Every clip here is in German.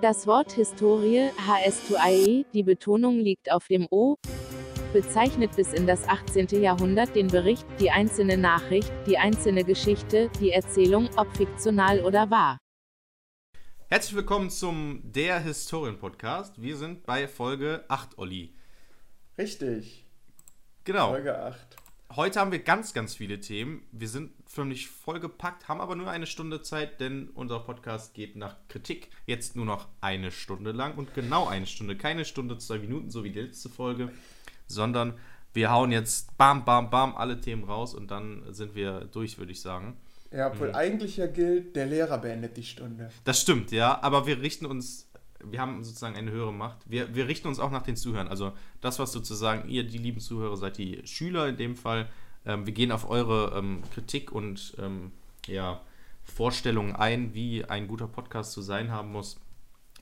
Das Wort Historie, HS2IE, die Betonung liegt auf dem O, bezeichnet bis in das 18. Jahrhundert den Bericht, die einzelne Nachricht, die einzelne Geschichte, die Erzählung, ob fiktional oder wahr. Herzlich willkommen zum Der Historien-Podcast. Wir sind bei Folge 8, Olli. Richtig. Genau. Folge 8. Heute haben wir ganz, ganz viele Themen. Wir sind förmlich vollgepackt, haben aber nur eine Stunde Zeit, denn unser Podcast geht nach Kritik jetzt nur noch eine Stunde lang und genau eine Stunde. Keine Stunde, zwei Minuten, so wie die letzte Folge, sondern wir hauen jetzt bam, bam, bam alle Themen raus und dann sind wir durch, würde ich sagen. Ja, obwohl mhm. eigentlich ja gilt, der Lehrer beendet die Stunde. Das stimmt, ja, aber wir richten uns wir haben sozusagen eine höhere Macht. Wir, wir richten uns auch nach den Zuhörern. Also das, was sozusagen ihr, die lieben Zuhörer, seid die Schüler in dem Fall. Ähm, wir gehen auf eure ähm, Kritik und ähm, ja, Vorstellungen ein, wie ein guter Podcast zu sein haben muss.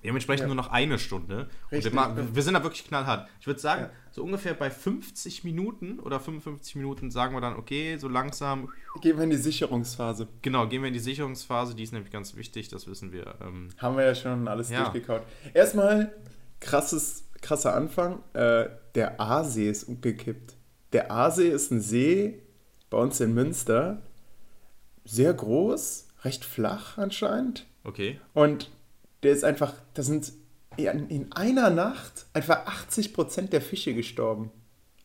Dementsprechend ja. nur noch eine Stunde. Richtig, wir, wir, sind da wirklich knallhart. Ich würde sagen, ja. so ungefähr bei 50 Minuten oder 55 Minuten sagen wir dann, okay, so langsam. Gehen wir in die Sicherungsphase. Genau, gehen wir in die Sicherungsphase, die ist nämlich ganz wichtig, das wissen wir. Ähm, Haben wir ja schon alles durchgekaut. Erstmal, krasses, krasser Anfang. Äh, der Aasee ist umgekippt. Der Aasee ist ein See bei uns in Münster. Sehr groß, recht flach anscheinend. Okay. Und der ist einfach, da sind in einer Nacht einfach 80% der Fische gestorben.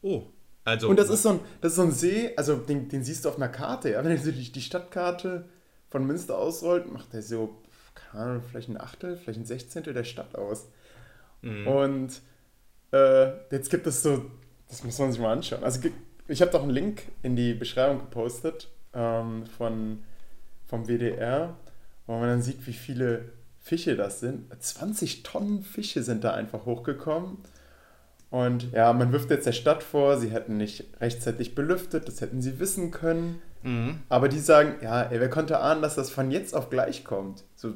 Oh. Also, und das ist, so ein, das ist so ein See, also den, den siehst du auf einer Karte, ja? wenn du die, die Stadtkarte von Münster ausrollt, macht der so, keine Ahnung, vielleicht ein Achtel, vielleicht ein Sechzehntel der Stadt aus. Mhm. Und äh, jetzt gibt es so, das muss man sich mal anschauen. Also ich habe doch einen Link in die Beschreibung gepostet ähm, von, vom WDR, wo man dann sieht, wie viele Fische das sind. 20 Tonnen Fische sind da einfach hochgekommen. Und ja, man wirft jetzt der Stadt vor, sie hätten nicht rechtzeitig belüftet, das hätten sie wissen können. Mhm. Aber die sagen, ja, ey, wer konnte ahnen, dass das von jetzt auf gleich kommt? So,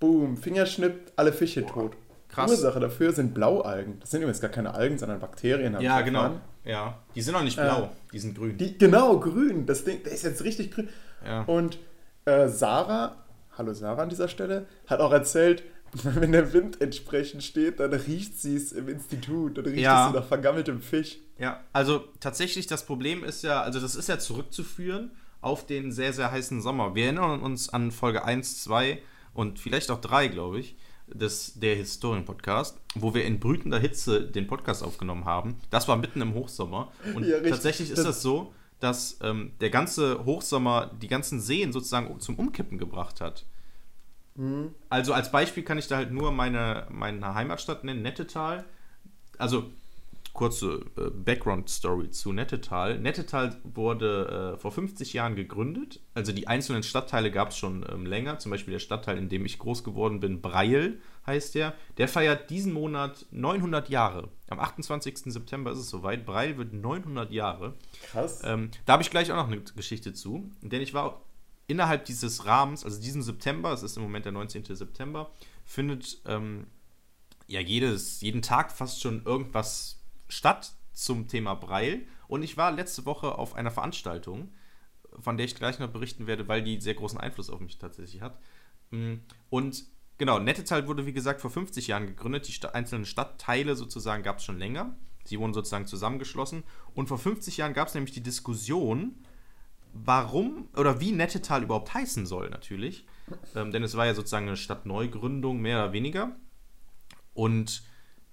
boom, Fingerschnipp, alle Fische Boah, tot. Krass. Ursache dafür sind Blaualgen. Das sind übrigens gar keine Algen, sondern Bakterien. Ja, genau. Ja, die sind auch nicht blau, äh, die sind grün. Die, genau, grün. Das Ding, der ist jetzt richtig grün. Ja. Und äh, Sarah hallo Sarah an dieser Stelle, hat auch erzählt, wenn der Wind entsprechend steht, dann riecht sie es im Institut, dann riecht ja. es nach vergammeltem Fisch. Ja, also tatsächlich das Problem ist ja, also das ist ja zurückzuführen auf den sehr, sehr heißen Sommer. Wir erinnern uns an Folge 1, 2 und vielleicht auch 3, glaube ich, des, der Historien-Podcast, wo wir in brütender Hitze den Podcast aufgenommen haben. Das war mitten im Hochsommer. Und ja, tatsächlich ist das, das so, dass ähm, der ganze Hochsommer die ganzen Seen sozusagen zum Umkippen gebracht hat. Mhm. Also als Beispiel kann ich da halt nur meine, meine Heimatstadt nennen, Nettetal. Also kurze äh, Background-Story zu Nettetal. Nettetal wurde äh, vor 50 Jahren gegründet. Also die einzelnen Stadtteile gab es schon ähm, länger. Zum Beispiel der Stadtteil, in dem ich groß geworden bin, Breil heißt der. Der feiert diesen Monat 900 Jahre. Am 28. September ist es soweit. Breil wird 900 Jahre. Krass. Ähm, da habe ich gleich auch noch eine Geschichte zu. Denn ich war innerhalb dieses Rahmens, also diesen September, es ist im Moment der 19. September, findet ähm, ja jedes, jeden Tag fast schon irgendwas statt zum Thema Breil. Und ich war letzte Woche auf einer Veranstaltung, von der ich gleich noch berichten werde, weil die sehr großen Einfluss auf mich tatsächlich hat. Mm, und genau, Nettetal wurde, wie gesagt, vor 50 Jahren gegründet. Die einzelnen Stadtteile sozusagen gab es schon länger. Sie wurden sozusagen zusammengeschlossen. Und vor 50 Jahren gab es nämlich die Diskussion, warum oder wie Nettetal überhaupt heißen soll, natürlich. Ähm, denn es war ja sozusagen eine Stadtneugründung, mehr oder weniger. Und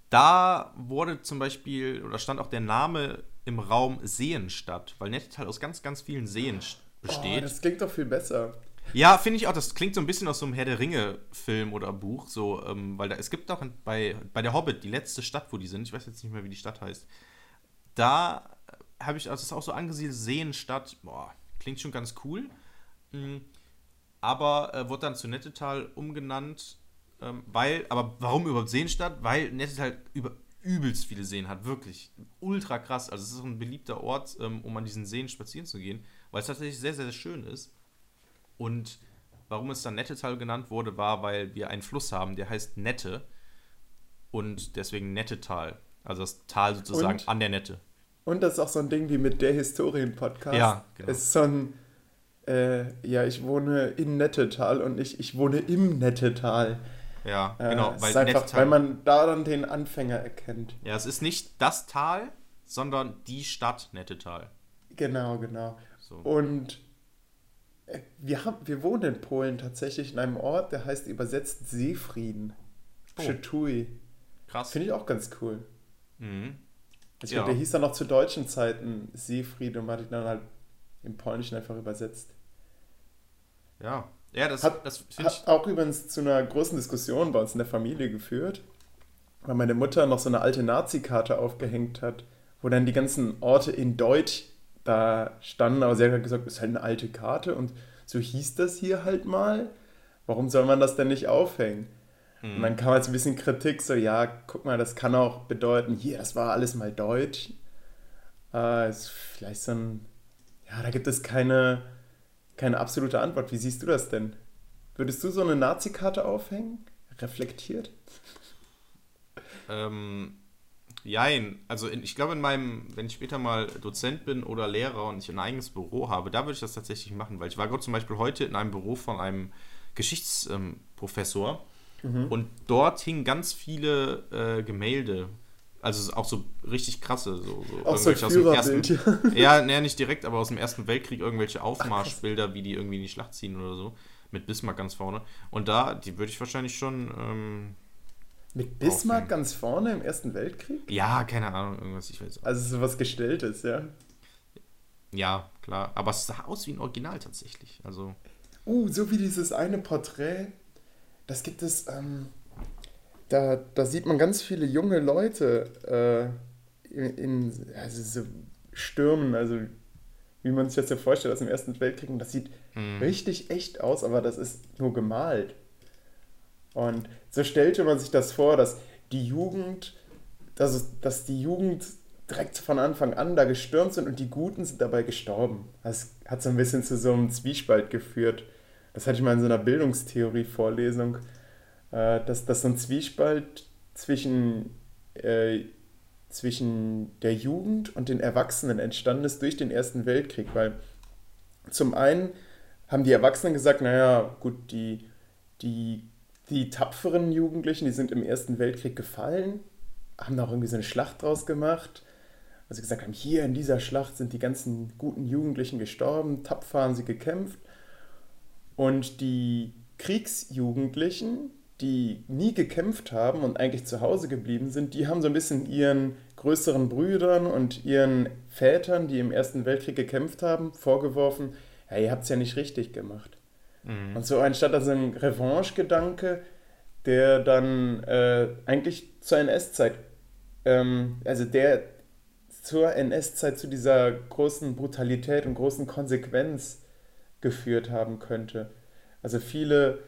da wurde zum Beispiel, oder stand auch der Name im Raum Seenstadt, weil Nettetal aus ganz, ganz vielen Seen besteht. Oh, das klingt doch viel besser. Ja, finde ich auch. Das klingt so ein bisschen aus so einem Herr der Ringe-Film oder Buch. So, ähm, weil da, es gibt auch bei, bei der Hobbit, die letzte Stadt, wo die sind, ich weiß jetzt nicht mehr, wie die Stadt heißt, da habe ich, also das ist auch so angesiedelt, Seenstadt, boah, klingt schon ganz cool. Mhm. Aber äh, wurde dann zu Nettetal umgenannt ähm, weil, aber warum überhaupt Seenstadt? Weil Nettet halt über übelst viele Seen hat, wirklich ultra krass. Also es ist ein beliebter Ort, ähm, um an diesen Seen spazieren zu gehen, weil es tatsächlich sehr, sehr schön ist. Und warum es dann Nettetal genannt wurde, war, weil wir einen Fluss haben, der heißt Nette und deswegen Nettetal. Also das Tal sozusagen und, an der Nette. Und das ist auch so ein Ding wie mit der Historien-Podcast. Ja, genau. Es ist so ein, äh, ja, ich wohne in Nettetal und nicht, ich wohne im Nettetal. Ja, genau. Äh, weil, einfach, weil man da dann den Anfänger erkennt. ja, es ist nicht das Tal, sondern die Stadt Nettetal. Genau, genau. So. Und äh, wir, haben, wir wohnen in Polen tatsächlich in einem Ort, der heißt übersetzt Seefrieden. Oh. Krass. Finde ich auch ganz cool. Mhm. Ich Ja. glaube, der hieß dann noch zu deutschen Zeiten Seefried und man hat ihn dann halt im Polnischen einfach übersetzt. Ja. Ja, das, Hat- das. Hat auch übrigens zu einer großen Diskussion bei uns in der Familie geführt, weil meine Mutter noch so eine alte Nazi-Karte aufgehängt hat, wo dann die ganzen Orte in Deutsch da standen, aber sie hat halt gesagt, das ist halt eine alte Karte und so hieß das hier halt mal. Warum soll man das denn nicht aufhängen? Und dann kam jetzt ein bisschen Kritik, so, ja, guck mal, das kann auch bedeuten, hier, das war alles mal Deutsch. Äh, ist vielleicht so ein, ja, da gibt es keine, keine absolute Antwort. Wie siehst du das denn? Würdest du so eine Nazi-Karte aufhängen? Reflektiert? Ähm, jein. Also in, ich glaube, in meinem, wenn ich später mal Dozent bin oder Lehrer und ich ein eigenes Büro habe, da würde ich das tatsächlich machen, weil ich war gerade zum Beispiel heute in einem Büro von einem Geschichtsprofessor und dort hingen ganz viele äh, Gemälde. Also auch so richtig krasse, so, so Auch so irgendwelche aus dem ersten, ja, nee, nicht direkt, aber aus dem Ersten Weltkrieg irgendwelche Aufmarschbilder, wie die irgendwie in die Schlacht ziehen oder so, mit Bismarck ganz vorne. Und da, die würde ich wahrscheinlich schon, ähm, Mit Bismarck Aufhängen. ganz vorne im Ersten Weltkrieg? ja, keine Ahnung, irgendwas, ich weiß auch. Also sowas Gestelltes, ja. Ja, klar. Aber es sah aus wie ein Original tatsächlich. Also, Uh, so wie dieses eine Porträt, das gibt es, ähm, da, da sieht man ganz viele junge Leute äh, in, in also so Stürmen, also wie man sich das ja vorstellt aus dem Ersten Weltkrieg. Und das sieht richtig echt aus, aber das ist nur gemalt. Und so stellte man sich das vor, dass die Jugend, dass, es, dass die Jugend direkt von Anfang an da gestürmt sind und die Guten sind dabei gestorben. Das hat so ein bisschen zu so einem Zwiespalt geführt. Das hatte ich mal in so einer Bildungstheorie-Vorlesung, äh, dass, dass so ein Zwiespalt zwischen, äh, zwischen der Jugend und den Erwachsenen entstanden ist durch den Ersten Weltkrieg, weil zum einen haben die Erwachsenen gesagt, naja, gut, die, die, die tapferen Jugendlichen, die sind im Ersten Weltkrieg gefallen, haben da auch irgendwie so eine Schlacht draus gemacht. Also gesagt haben, hier in dieser Schlacht sind die ganzen guten Jugendlichen gestorben, tapfer haben sie gekämpft. Und die Kriegsjugendlichen, die nie gekämpft haben und eigentlich zu Hause geblieben sind, die haben so ein bisschen ihren größeren Brüdern und ihren Vätern, die im Ersten Weltkrieg gekämpft haben, vorgeworfen, ja, ihr habt es ja nicht richtig gemacht. Und so anstatt also ein Revanche-Gedanke, der dann äh, eigentlich zur NS-Zeit, ähm, also der zur NS-Zeit zu dieser großen Brutalität und großen Konsequenz geführt haben könnte. Also viele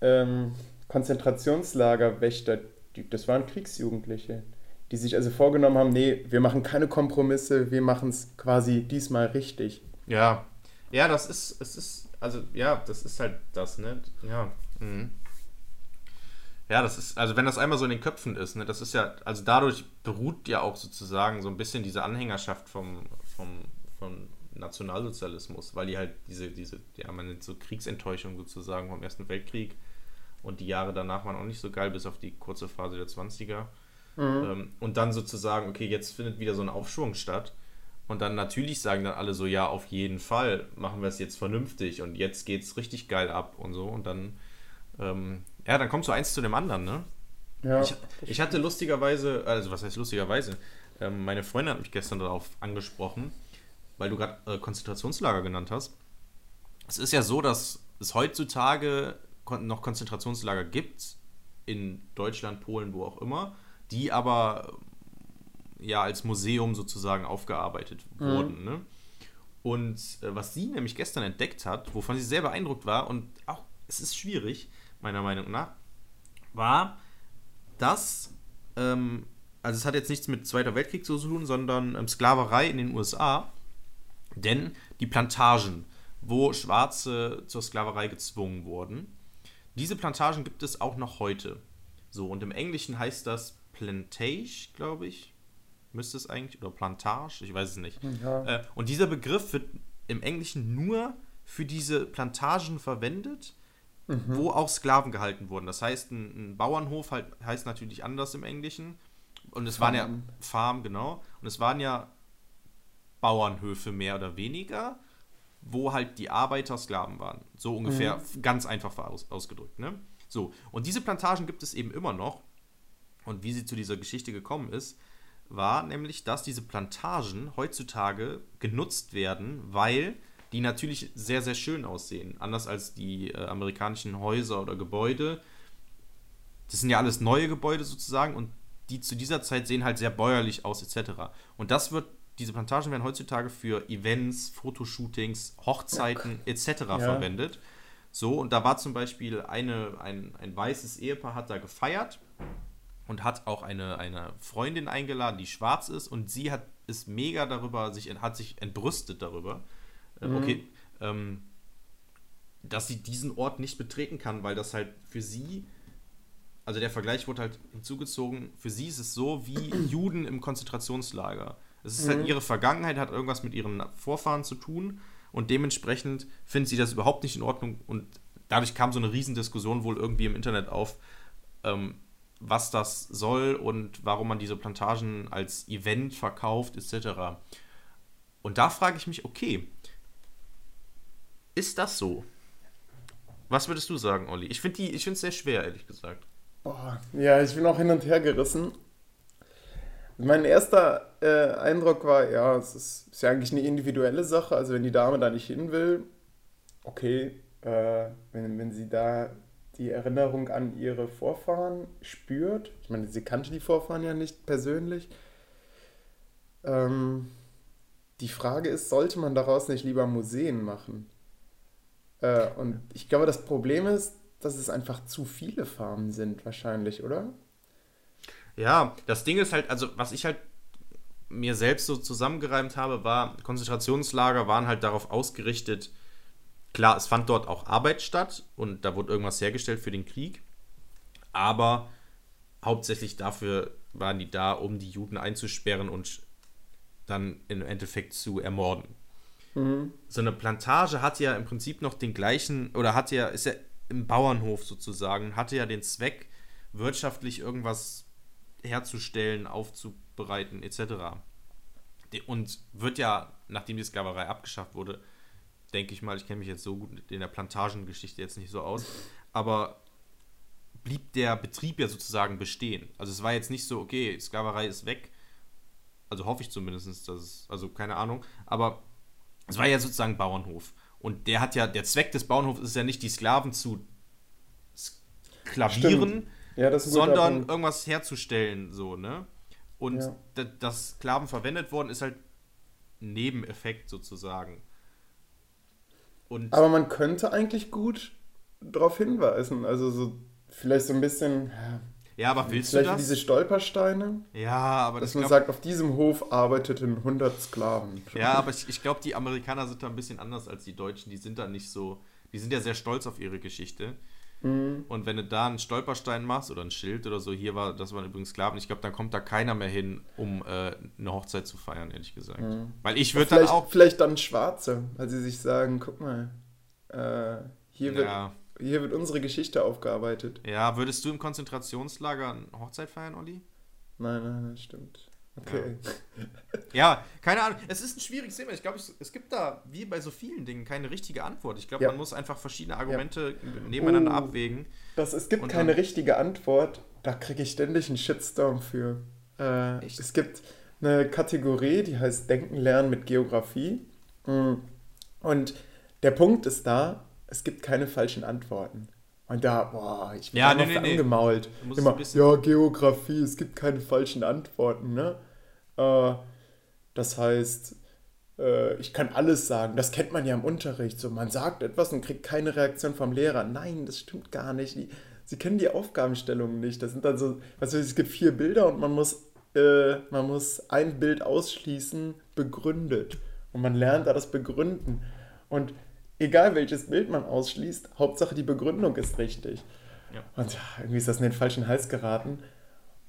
ähm, Konzentrationslagerwächter, die, das waren Kriegsjugendliche, die sich also vorgenommen haben, nee, wir machen keine Kompromisse, wir machen es quasi diesmal richtig. ja. Ja, das ist, es ist, also, ja, das ist halt das, ne? Ja. Mhm. Ja, das ist, also wenn das einmal so in den Köpfen ist, ne, das ist ja, also dadurch beruht ja auch sozusagen so ein bisschen diese Anhängerschaft vom, vom, vom Nationalsozialismus, weil die halt diese, diese, ja, man nennt so Kriegsenttäuschung sozusagen vom Ersten Weltkrieg und die Jahre danach waren auch nicht so geil, bis auf die kurze Phase der 20er. Ähm, und dann sozusagen, okay, jetzt findet wieder so ein Aufschwung statt. Und dann natürlich sagen dann alle so, ja, auf jeden Fall machen wir es jetzt vernünftig und jetzt geht's richtig geil ab und so. Und dann, ähm, ja, dann kommt so eins zu dem anderen, ne? Ja, Ich, ich hatte lustigerweise, also was heißt lustigerweise, ähm, meine Freundin hat mich gestern darauf angesprochen, weil du gerade äh, Konzentrationslager genannt hast. Es ist ja so, dass es heutzutage noch Konzentrationslager gibt, in Deutschland, Polen, wo auch immer, die aber ja als Museum sozusagen aufgearbeitet wurden. Ne? Und äh, was sie nämlich gestern entdeckt hat, wovon sie sehr beeindruckt war, und auch es ist schwierig, meiner Meinung nach, war, dass, ähm, also es hat jetzt nichts mit Zweiter Weltkrieg zu tun, sondern ähm, Sklaverei in den USA, denn die Plantagen, wo Schwarze zur Sklaverei gezwungen wurden, diese Plantagen gibt es auch noch heute. So, und im Englischen heißt das Plantage, glaube ich. Müsste es eigentlich, oder Plantage, ich weiß es nicht. Ja. Äh, und dieser Begriff wird im Englischen nur für diese Plantagen verwendet, mhm. wo auch Sklaven gehalten wurden. Das heißt, ein, ein Bauernhof halt, heißt natürlich anders im Englischen. Und es Farm. waren ja Farm, genau. Und es waren ja Bauernhöfe mehr oder weniger, wo halt die Arbeiter Sklaven waren. So ungefähr, mhm. ganz einfach aus, ausgedrückt. Ne? So, und diese Plantagen gibt es eben immer noch. Und wie sie zu dieser Geschichte gekommen ist, war nämlich, dass diese Plantagen heutzutage genutzt werden, weil die natürlich sehr, sehr schön aussehen. Anders als die äh, amerikanischen Häuser oder Gebäude. Das sind ja alles neue Gebäude sozusagen und die zu dieser Zeit sehen halt sehr bäuerlich aus, etc. Und das wird, diese Plantagen werden heutzutage für Events, Fotoshootings, Hochzeiten ja. etc. Ja. verwendet. So, und da war zum Beispiel eine, ein, ein weißes Ehepaar hat da gefeiert und hat auch eine, eine Freundin eingeladen, die schwarz ist und sie hat ist mega darüber, sich, hat sich entbrüstet darüber. Äh, mhm. Okay, ähm, dass sie diesen Ort nicht betreten kann, weil das halt für sie, also der Vergleich wurde halt hinzugezogen, für sie ist es so wie Juden im Konzentrationslager. Es ist halt mhm. halt ihre Vergangenheit, hat irgendwas mit ihren Vorfahren zu tun und dementsprechend findet sie das überhaupt nicht in Ordnung und dadurch kam so eine Riesendiskussion wohl irgendwie im Internet auf, ähm, was das soll und warum man diese Plantagen als Event verkauft, etc. Und da frage ich mich, okay, ist das so? Was würdest du sagen, Olli? Ich finde es sehr schwer, ehrlich gesagt. Boah, ja, ich bin auch hin und her gerissen. Mein erster äh, Eindruck war, ja, es ist, ist, ja eigentlich eine individuelle Sache. Also wenn die Dame da nicht hin will, okay, äh, wenn, wenn sie da die Erinnerung an ihre Vorfahren spürt. Ich meine, sie kannte die Vorfahren ja nicht persönlich. Ähm, die Frage ist, sollte man daraus nicht lieber Museen machen? Äh, und ich glaube, das Problem ist, dass es einfach zu viele Farmen sind, wahrscheinlich, oder? Ja, das Ding ist halt, also was ich halt mir selbst so zusammengereimt habe, war, Konzentrationslager waren halt darauf ausgerichtet, Klar, es fand dort auch Arbeit statt und da wurde irgendwas hergestellt für den Krieg, aber hauptsächlich dafür waren die da, um die Juden einzusperren und dann im Endeffekt zu ermorden. Mhm. So eine Plantage hat ja im Prinzip noch den gleichen, oder hat ja, ist ja im Bauernhof sozusagen, hatte ja den Zweck, wirtschaftlich irgendwas herzustellen, aufzubereiten, etc. Und wird ja, nachdem die Sklaverei abgeschafft wurde, denke ich mal, ich kenne mich jetzt so gut in der Plantagengeschichte jetzt nicht so aus, aber blieb der Betrieb ja sozusagen bestehen. Also es war jetzt nicht so, okay, Sklaverei ist weg, also hoffe ich zumindest, dass es, also keine Ahnung, aber es war ja sozusagen Bauernhof. Und der hat ja, der Zweck des Bauernhofs ist ja nicht, die Sklaven zu sklavieren, ja, sondern irgendwas herzustellen, so, ne? Und ja. dass Sklaven verwendet worden, ist halt ein Nebeneffekt sozusagen. Und Aber man könnte eigentlich gut darauf hinweisen. Also so vielleicht so ein bisschen. Ja, aber willst vielleicht du das? diese Stolpersteine? Ja, aber das Dass man glaub... sagt, auf diesem Hof arbeiteten 100 Sklaven. Ja, aber ich, ich glaube, die Amerikaner sind da ein bisschen anders als die Deutschen. Die sind da nicht so. Die sind ja sehr stolz auf ihre Geschichte. Mhm. Und wenn du da einen Stolperstein machst oder ein Schild oder so, hier war, das waren übrigens Sklaven, ich glaube, dann kommt da keiner mehr hin, um äh, eine Hochzeit zu feiern, ehrlich gesagt. Mhm. Weil ich würde dann auch. Vielleicht dann Schwarze, weil sie sich sagen, guck mal, äh, hier, wird, ja. hier wird unsere Geschichte aufgearbeitet. Ja, würdest du im Konzentrationslager eine Hochzeit feiern, Olli? Nein, nein, das stimmt. Okay. Ja. keine Ahnung. Es ist ein schwieriges Thema. Ich glaube, es gibt da, wie bei so vielen Dingen, keine richtige Antwort. Ich glaube, ja. man muss einfach verschiedene Argumente ja. nebeneinander oh, abwägen. Das, es gibt keine dann, richtige Antwort. Da kriege ich ständig einen Shitstorm für. Äh, es gibt eine Kategorie, die heißt Denken lernen mit Geografie. Hm. Und der Punkt ist da, es gibt keine falschen Antworten. Und da, boah, ich bin ja, nee, nee, angemault. Nee. Immer, ja, Geografie, es gibt keine falschen Antworten, ne? Äh, das heißt, äh, ich kann alles sagen. Das kennt man ja im Unterricht. So, man sagt etwas und kriegt keine Reaktion vom Lehrer. Nein, das stimmt gar nicht. Die, sie kennen die Aufgabenstellungen nicht. Das sind dann so, was ich, es gibt vier Bilder und man muss, äh, man muss ein Bild ausschließen, begründet. Und man lernt da das Begründen. Und egal welches Bild man ausschließt, Hauptsache die Begründung ist richtig. Ja. Und irgendwie ist das in den falschen Hals geraten.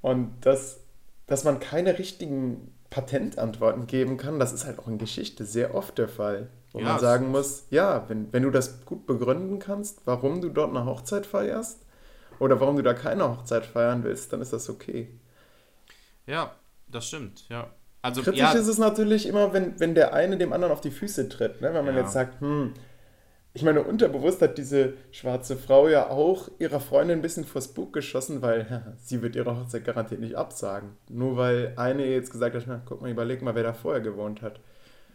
Und das dass man keine richtigen Patentantworten geben kann, das ist halt auch in Geschichte sehr oft der Fall. Wo ja, man sagen muss, ja, wenn, wenn du das gut begründen kannst, warum du dort eine Hochzeit feierst oder warum du da keine Hochzeit feiern willst, dann ist das okay. Ja, das stimmt, ja. Also, Kritisch ja, ist es natürlich immer, wenn, wenn der eine dem anderen auf die Füße tritt. Ne? Wenn man ja. jetzt sagt, hm, ich meine, unterbewusst hat diese schwarze Frau ja auch ihrer Freundin ein bisschen vors Bug geschossen, weil sie wird ihre Hochzeit garantiert nicht absagen. Nur weil eine jetzt gesagt hat, na, guck mal, überleg mal, wer da vorher gewohnt hat.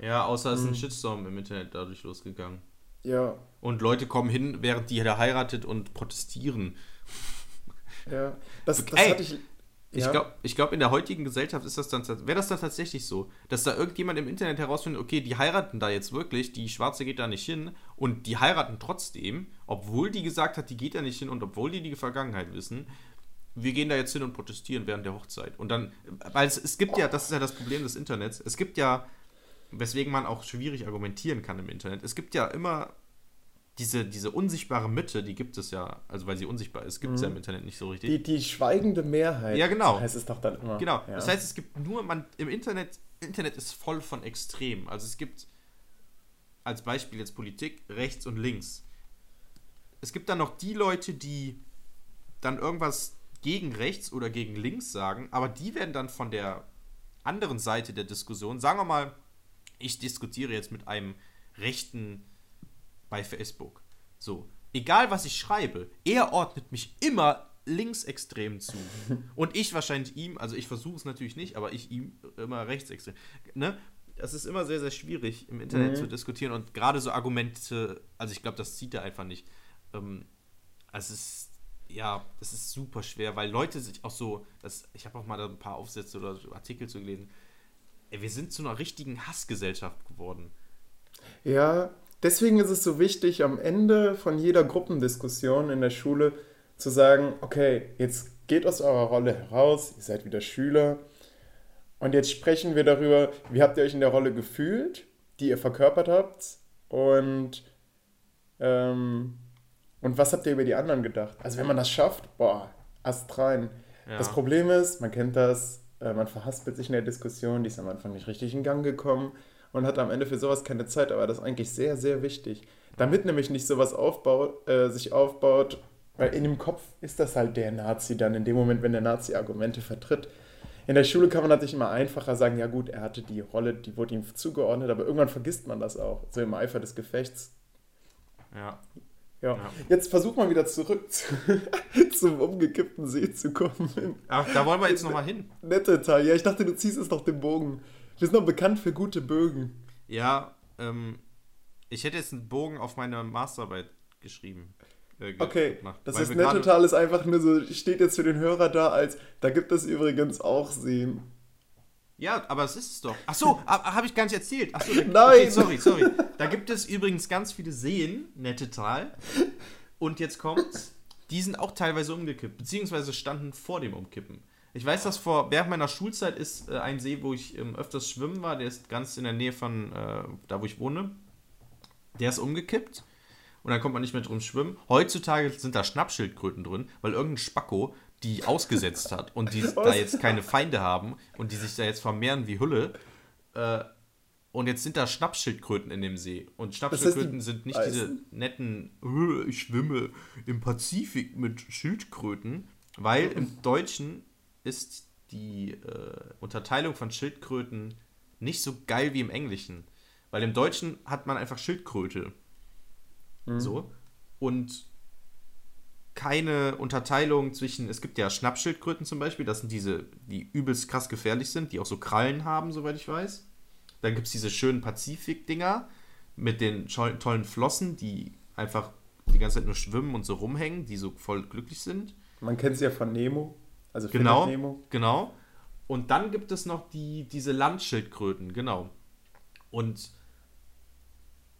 Ja, außer es ist ein hm. Shitstorm im Internet dadurch losgegangen. Ja. Und Leute kommen hin, während die da heiratet und protestieren. Ja, das, das Ey, hatte ich ich glaube, ich glaub, in der heutigen Gesellschaft ist das dann, wäre das dann tatsächlich so, dass da irgendjemand im Internet herausfindet, okay, die heiraten da jetzt wirklich, die Schwarze geht da nicht hin und die heiraten trotzdem, obwohl die gesagt hat, die geht da nicht hin und obwohl die die Vergangenheit wissen, wir gehen da jetzt hin und protestieren während der Hochzeit. Und dann, weil es, es gibt ja, das ist ja das Problem des Internets, es gibt ja, weswegen man auch schwierig argumentieren kann im Internet, es gibt ja immer diese, diese unsichtbare Mitte, die gibt es ja, also weil sie unsichtbar ist, gibt es mhm. ja im Internet nicht so richtig. Die, die schweigende Mehrheit. Ja, genau. heißt es doch dann immer. Genau. Ja. Das heißt, es gibt nur, man, im Internet, Internet ist voll von Extremen. Also es gibt, als Beispiel jetzt Politik, rechts und links. Es gibt dann noch die Leute, die dann irgendwas gegen rechts oder gegen links sagen, aber die werden dann von der anderen Seite der Diskussion, sagen wir mal, ich diskutiere jetzt mit einem rechten bei Facebook. So, egal was ich schreibe, er ordnet mich immer linksextrem zu. Und ich wahrscheinlich ihm, also ich versuche es natürlich nicht, aber ich ihm immer rechtsextrem. Ne? Das ist immer sehr, sehr schwierig im Internet mhm. zu diskutieren und gerade so Argumente, also ich glaube, das zieht er einfach nicht. Ähm, also es ist, ja, es ist super schwer, weil Leute sich auch so, das, ich habe auch mal da ein paar Aufsätze oder Artikel zu gelesen, ey, wir sind zu einer richtigen Hassgesellschaft geworden. Ja, Deswegen ist es so wichtig, am Ende von jeder Gruppendiskussion in der Schule zu sagen, okay, jetzt geht aus eurer Rolle heraus, ihr seid wieder Schüler und jetzt sprechen wir darüber, wie habt ihr euch in der Rolle gefühlt, die ihr verkörpert habt und, ähm, und was habt ihr über die anderen gedacht? Also wenn man das schafft, boah, Ast rein. Ja. Das Problem ist, man kennt das, äh, man verhaspelt sich in der Diskussion, die ist am Anfang nicht richtig in Gang gekommen und hat am Ende für sowas keine Zeit, aber das ist eigentlich sehr, sehr wichtig. Damit nämlich nicht sowas aufbaut, äh, sich aufbaut, weil in dem Kopf ist das halt der Nazi dann in dem Moment, wenn der Nazi Argumente vertritt. In der Schule kann man natürlich immer einfacher sagen, ja gut, er hatte die Rolle, die wurde ihm zugeordnet, aber irgendwann vergisst man das auch, so im Eifer des Gefechts. Ja. Ja. ja. Jetzt versuch mal wieder zurück zu, zum umgekippten See zu kommen. Ach, da wollen wir jetzt nochmal hin. Nette Teil. Ja, ich dachte, du ziehst es doch den Bogen. Wir sind noch bekannt für gute Bögen. Ja, ähm, ich hätte jetzt einen Bogen auf meine Masterarbeit geschrieben. Äh, okay, gemacht, das ist nicht total ist einfach nur so, steht jetzt für den Hörer da als, da gibt es übrigens auch Seen. Ja, aber es ist es doch. Ach so, habe ich gar nicht erzählt. Ach so, Nein! Okay, sorry, sorry. Da gibt es übrigens ganz viele Seen, nette Tal. Und jetzt kommt's, die sind auch teilweise umgekippt, beziehungsweise standen vor dem Umkippen. Ich weiß, dass vor während meiner Schulzeit ist äh, ein See, wo ich ähm, öfters schwimmen war, der ist ganz in der Nähe von äh, da, wo ich wohne. Der ist umgekippt und dann kommt man nicht mehr drum schwimmen. Heutzutage sind da Schnappschildkröten drin, weil irgendein Spacko die ausgesetzt hat und die da jetzt keine Feinde haben und die sich da jetzt vermehren wie Hülle. Äh, und jetzt sind da Schnappschildkröten in dem See. Und Schnappschildkröten das heißt, sind nicht Eisen? diese netten, äh, ich schwimme im Pazifik mit Schildkröten, weil im Deutschen ist die äh, Unterteilung von Schildkröten nicht so geil wie im Englischen. Weil im Deutschen hat man einfach Schildkröte. Mhm. So. Und keine Unterteilung zwischen, es gibt ja Schnappschildkröten zum Beispiel, das sind diese, die übelst krass gefährlich sind, die auch so Krallen haben, soweit ich weiß. Dann gibt es diese schönen Pazifik-Dinger mit den tollen Flossen, die einfach die ganze Zeit nur schwimmen und so rumhängen, die so voll glücklich sind. Man kennt sie ja von Nemo. Also genau, Nemo. Genau. Und dann gibt es noch die, diese Landschildkröten, genau. Und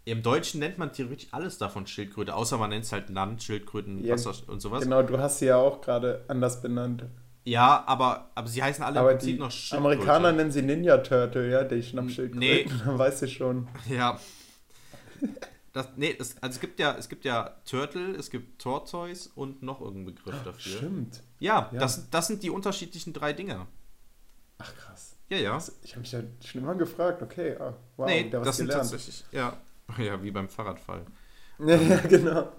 im Deutschen nennt man theoretisch alles davon Schildkröte, außer man nennt es halt Landschildkröten, ja, Wasser und sowas. Genau, du hast sie ja auch gerade anders benannt. Ja, aber, aber sie heißen alle aber im Prinzip noch Schildkröte. Amerikaner nennen sie Ninja Turtle, ja, die Schnappschildkröten. Nee. Dann weißt du schon. Ja. Das, nee, es, also es gibt ja, es gibt ja Turtle, es gibt Tortoise und noch irgendeinen Begriff dafür. Stimmt. Ja, ja. Das, das sind die unterschiedlichen drei Dinger. Ach krass. Ja, ja. ich habe mich ja schon immer gefragt, okay, ah, wow, nee, das sind tatsächlich, ja. Ja, wie beim Fahrradfall. Ja, genau.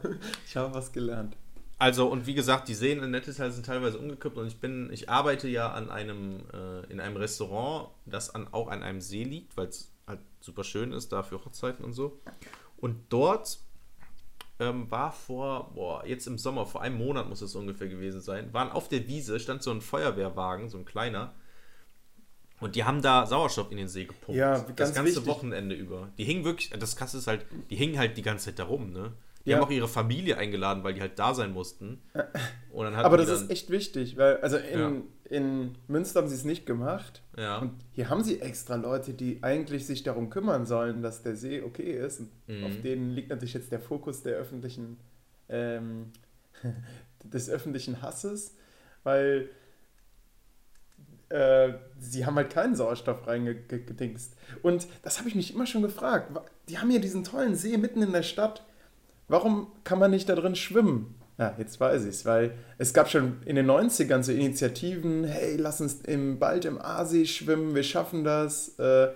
Ich habe was gelernt. Also, und wie gesagt, die Seen in Nettetal sind teilweise umgekippt und ich bin, ich arbeite ja an einem, äh, in einem Restaurant, das an, auch an einem See liegt, weil es halt super schön ist, da für Hochzeiten und so. Und dort ähm, war vor, boah, jetzt im Sommer, vor einem Monat muss es ungefähr gewesen sein, waren auf der Wiese, stand so ein Feuerwehrwagen, so ein kleiner, und die haben da Sauerstoff in den See gepumpt. Ja, ganz das ganze wichtig. Wochenende über. Die hingen wirklich, das Krasse ist halt, die hingen halt die ganze Zeit da rum, ne? Die Ja. haben auch ihre Familie eingeladen, weil die halt da sein mussten. Aber das ist echt wichtig, weil also in, Ja. in Münster haben sie es nicht gemacht. Ja. Und hier haben sie extra Leute, die eigentlich sich darum kümmern sollen, dass der See okay ist. Mhm. auf denen liegt natürlich jetzt der Fokus der öffentlichen, ähm, des öffentlichen Hasses, weil äh, sie haben halt keinen Sauerstoff reingedingst. Und das habe ich mich immer schon gefragt. Die haben hier diesen tollen See mitten in der Stadt. Warum kann man nicht da drin schwimmen? Ja, jetzt weiß ich es, weil es gab schon in den 90ern so Initiativen, hey, lass uns im, bald im Aasee schwimmen, wir schaffen das. Äh,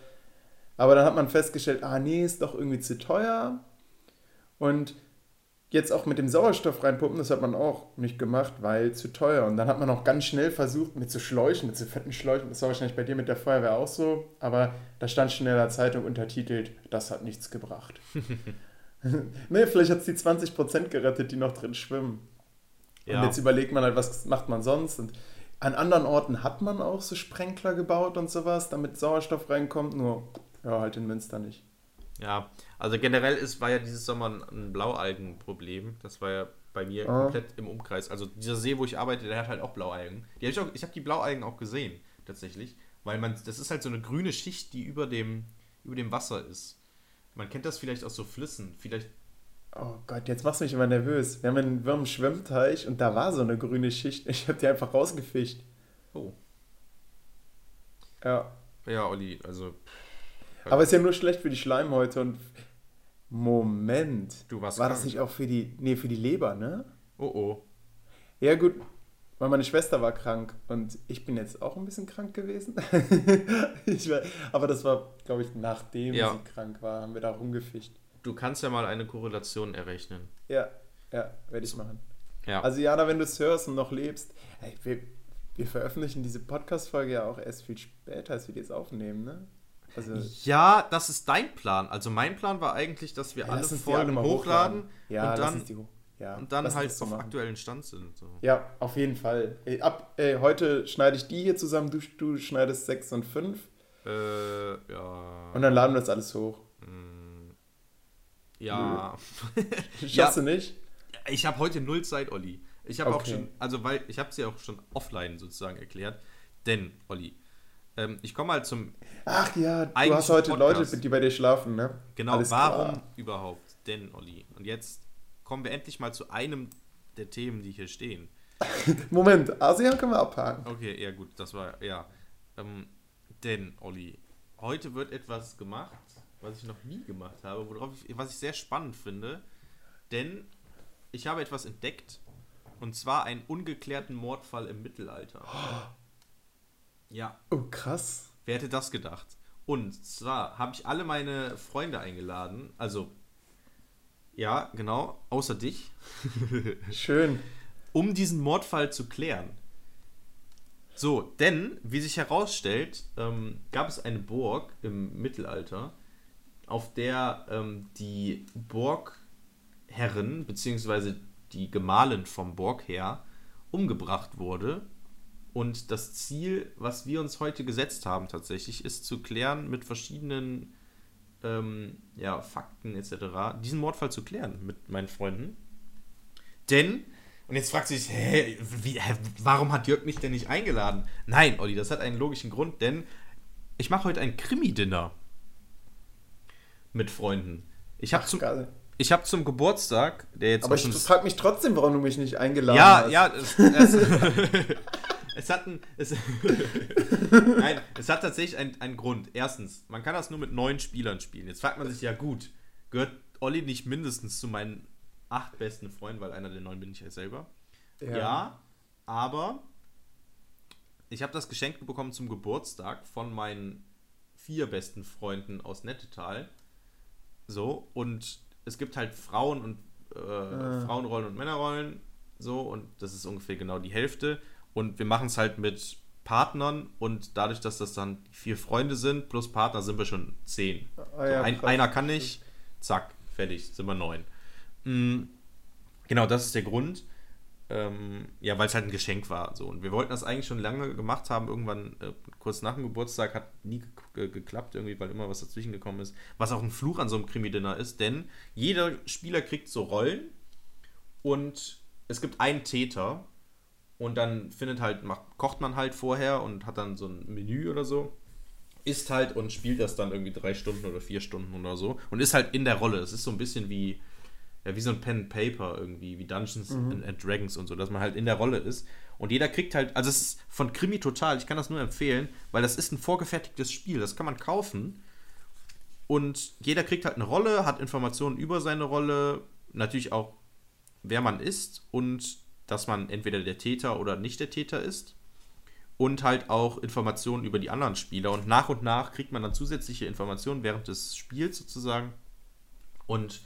aber dann hat man festgestellt, ah nee, ist doch irgendwie zu teuer. Und jetzt auch mit dem Sauerstoff reinpumpen, das hat man auch nicht gemacht, weil zu teuer. Und dann hat man auch ganz schnell versucht, mit so Schläuchen, mit so fetten Schläuchen, das war wahrscheinlich bei dir mit der Feuerwehr auch so, aber da stand schnell in der Zeitung untertitelt, das hat nichts gebracht. nee, vielleicht hat es die 20% gerettet, die noch drin schwimmen. Ja. Und jetzt überlegt man halt, was macht man sonst? Und an anderen Orten hat man auch so Sprenkler gebaut und sowas, damit Sauerstoff reinkommt, nur ja, halt in Münster nicht. Ja, also generell ist, war ja dieses Sommer ein, ein Blaualgenproblem. Das war ja bei mir Ah. komplett im Umkreis. Also dieser See, wo ich arbeite, der hat halt auch Blaualgen. Die hab ich auch, ich habe die Blaualgen auch gesehen, tatsächlich. Weil man, das ist halt so eine grüne Schicht, die über dem, über dem Wasser ist. Man kennt das vielleicht aus so Flüssen. Vielleicht, Oh Gott, jetzt machst du mich immer nervös. Wir haben einen Wirm Schwimmteich und da war so eine grüne Schicht. Ich habe die einfach rausgefischt. oh, Ja. ja, Olli, also Aber ist ja nur schlecht für die Schleimhäute und. Moment. Du warst War das krank. nicht auch für die. Nee, für die Leber, ne? oh oh. Ja, gut. Weil meine Schwester war krank und ich bin jetzt auch ein bisschen krank gewesen. war, aber das war, glaube ich, nachdem Ja. sie krank war, haben wir da rumgefischt. Du kannst ja mal eine Korrelation errechnen. Ja, ja, werde ich machen. Ja. Also Jana, wenn du es hörst und noch lebst, ey, wir, wir veröffentlichen diese Podcast-Folge ja auch erst viel später, als wir die jetzt aufnehmen, ne? Also, Ja, das ist dein Plan. Also mein Plan war eigentlich, dass wir ja, alle Folgen mal hochladen Ja, und dann, die hoch. Ja, und dann halt auf machen. aktuellen Stand sind. So. Ja, auf jeden Fall. Ey, ab, ey, heute schneide ich die hier zusammen, du, du schneidest 6 und 5 Äh, ja. und dann laden wir das alles hoch. Ja. Schaffst Ja. du nicht? Ich habe heute null Zeit, Olli. Ich habe auch Okay. schon, also weil, ich habe es ja auch schon offline sozusagen erklärt. Denn, Olli, ähm, ich komme mal zum, Ach ja, du hast heute Podcast. Leute, die bei dir schlafen, ne? genau, Alles warum klar. überhaupt? Denn, Olli, und jetzt kommen wir endlich mal zu einem der Themen, die hier stehen. Moment, ASEAN können wir abhaken. Okay, ja gut, das war, ja. Ähm, denn, Olli, heute wird etwas gemacht, was ich noch nie gemacht habe, worauf ich, was ich sehr spannend finde. Denn ich habe etwas entdeckt, und zwar einen ungeklärten Mordfall im Mittelalter. Ja, Oh, krass. wer hätte das gedacht? Und zwar habe ich alle meine Freunde eingeladen, also, ja, genau, außer dich, Schön. um diesen Mordfall zu klären. So, denn, wie sich herausstellt, ähm, gab es eine Burg im Mittelalter, auf der ähm, die Burgherrin bzw. die Gemahlin vom Burgherr umgebracht wurde. Und das Ziel, was wir uns heute gesetzt haben tatsächlich, ist zu klären mit verschiedenen ähm, ja, Fakten etc., diesen Mordfall zu klären mit meinen Freunden. Denn, und jetzt fragt sich, hä, wie, hä, warum hat Jörg mich denn nicht eingeladen? Nein, Olli, das hat einen logischen Grund, denn ich mache heute ein Krimi-Dinner mit Freunden. Ich habe zum, geil. ich zum Geburtstag, der jetzt Aber ich frage mich trotzdem, warum du mich nicht eingeladen ja, hast. ja, es, es, hat ein, es, Nein, es hat tatsächlich einen, einen Grund. Erstens, man kann das nur mit neun Spielern spielen. Jetzt fragt man sich ja gut, gehört Olli nicht mindestens zu meinen acht besten Freunden, weil einer der neun bin ich ja selber. Ja, aber ich habe das Geschenk bekommen zum Geburtstag von meinen vier besten Freunden aus Nettetal. So, und es gibt halt Frauen und äh, ah. Frauenrollen und Männerrollen. So, und das ist ungefähr genau die Hälfte. Und wir machen es halt mit Partnern und dadurch, dass das dann vier Freunde sind plus Partner, sind wir schon zehn. Ah, ja, so, ein, einer kann nicht, zack, fertig, sind wir neun. Mhm. Genau, das ist der Grund. Ähm, ja, weil es halt ein Geschenk war. So. Und wir wollten das eigentlich schon lange gemacht haben. Irgendwann äh, kurz nach dem Geburtstag hat nie ge geklappt, irgendwie, weil immer was dazwischen gekommen ist. Was auch ein Fluch an so einem Krimi-Dinner ist, denn jeder Spieler kriegt so Rollen und es gibt einen Täter und dann findet halt, macht, kocht man halt vorher und hat dann so ein Menü oder so. Isst halt und spielt das dann irgendwie drei Stunden oder vier Stunden oder so und ist halt in der Rolle. Es ist so ein bisschen wie ja, wie so ein Pen and Paper irgendwie, wie Dungeons mhm. and, and, Dragons und so, dass man halt in der Rolle ist. Und jeder kriegt halt, also es ist von Krimi total, ich kann das nur empfehlen, weil das ist ein vorgefertigtes Spiel, das kann man kaufen. Und jeder kriegt halt eine Rolle, hat Informationen über seine Rolle, natürlich auch, wer man ist und dass man entweder der Täter oder nicht der Täter ist. Und halt auch Informationen über die anderen Spieler. Und nach und nach kriegt man dann zusätzliche Informationen während des Spiels sozusagen. Und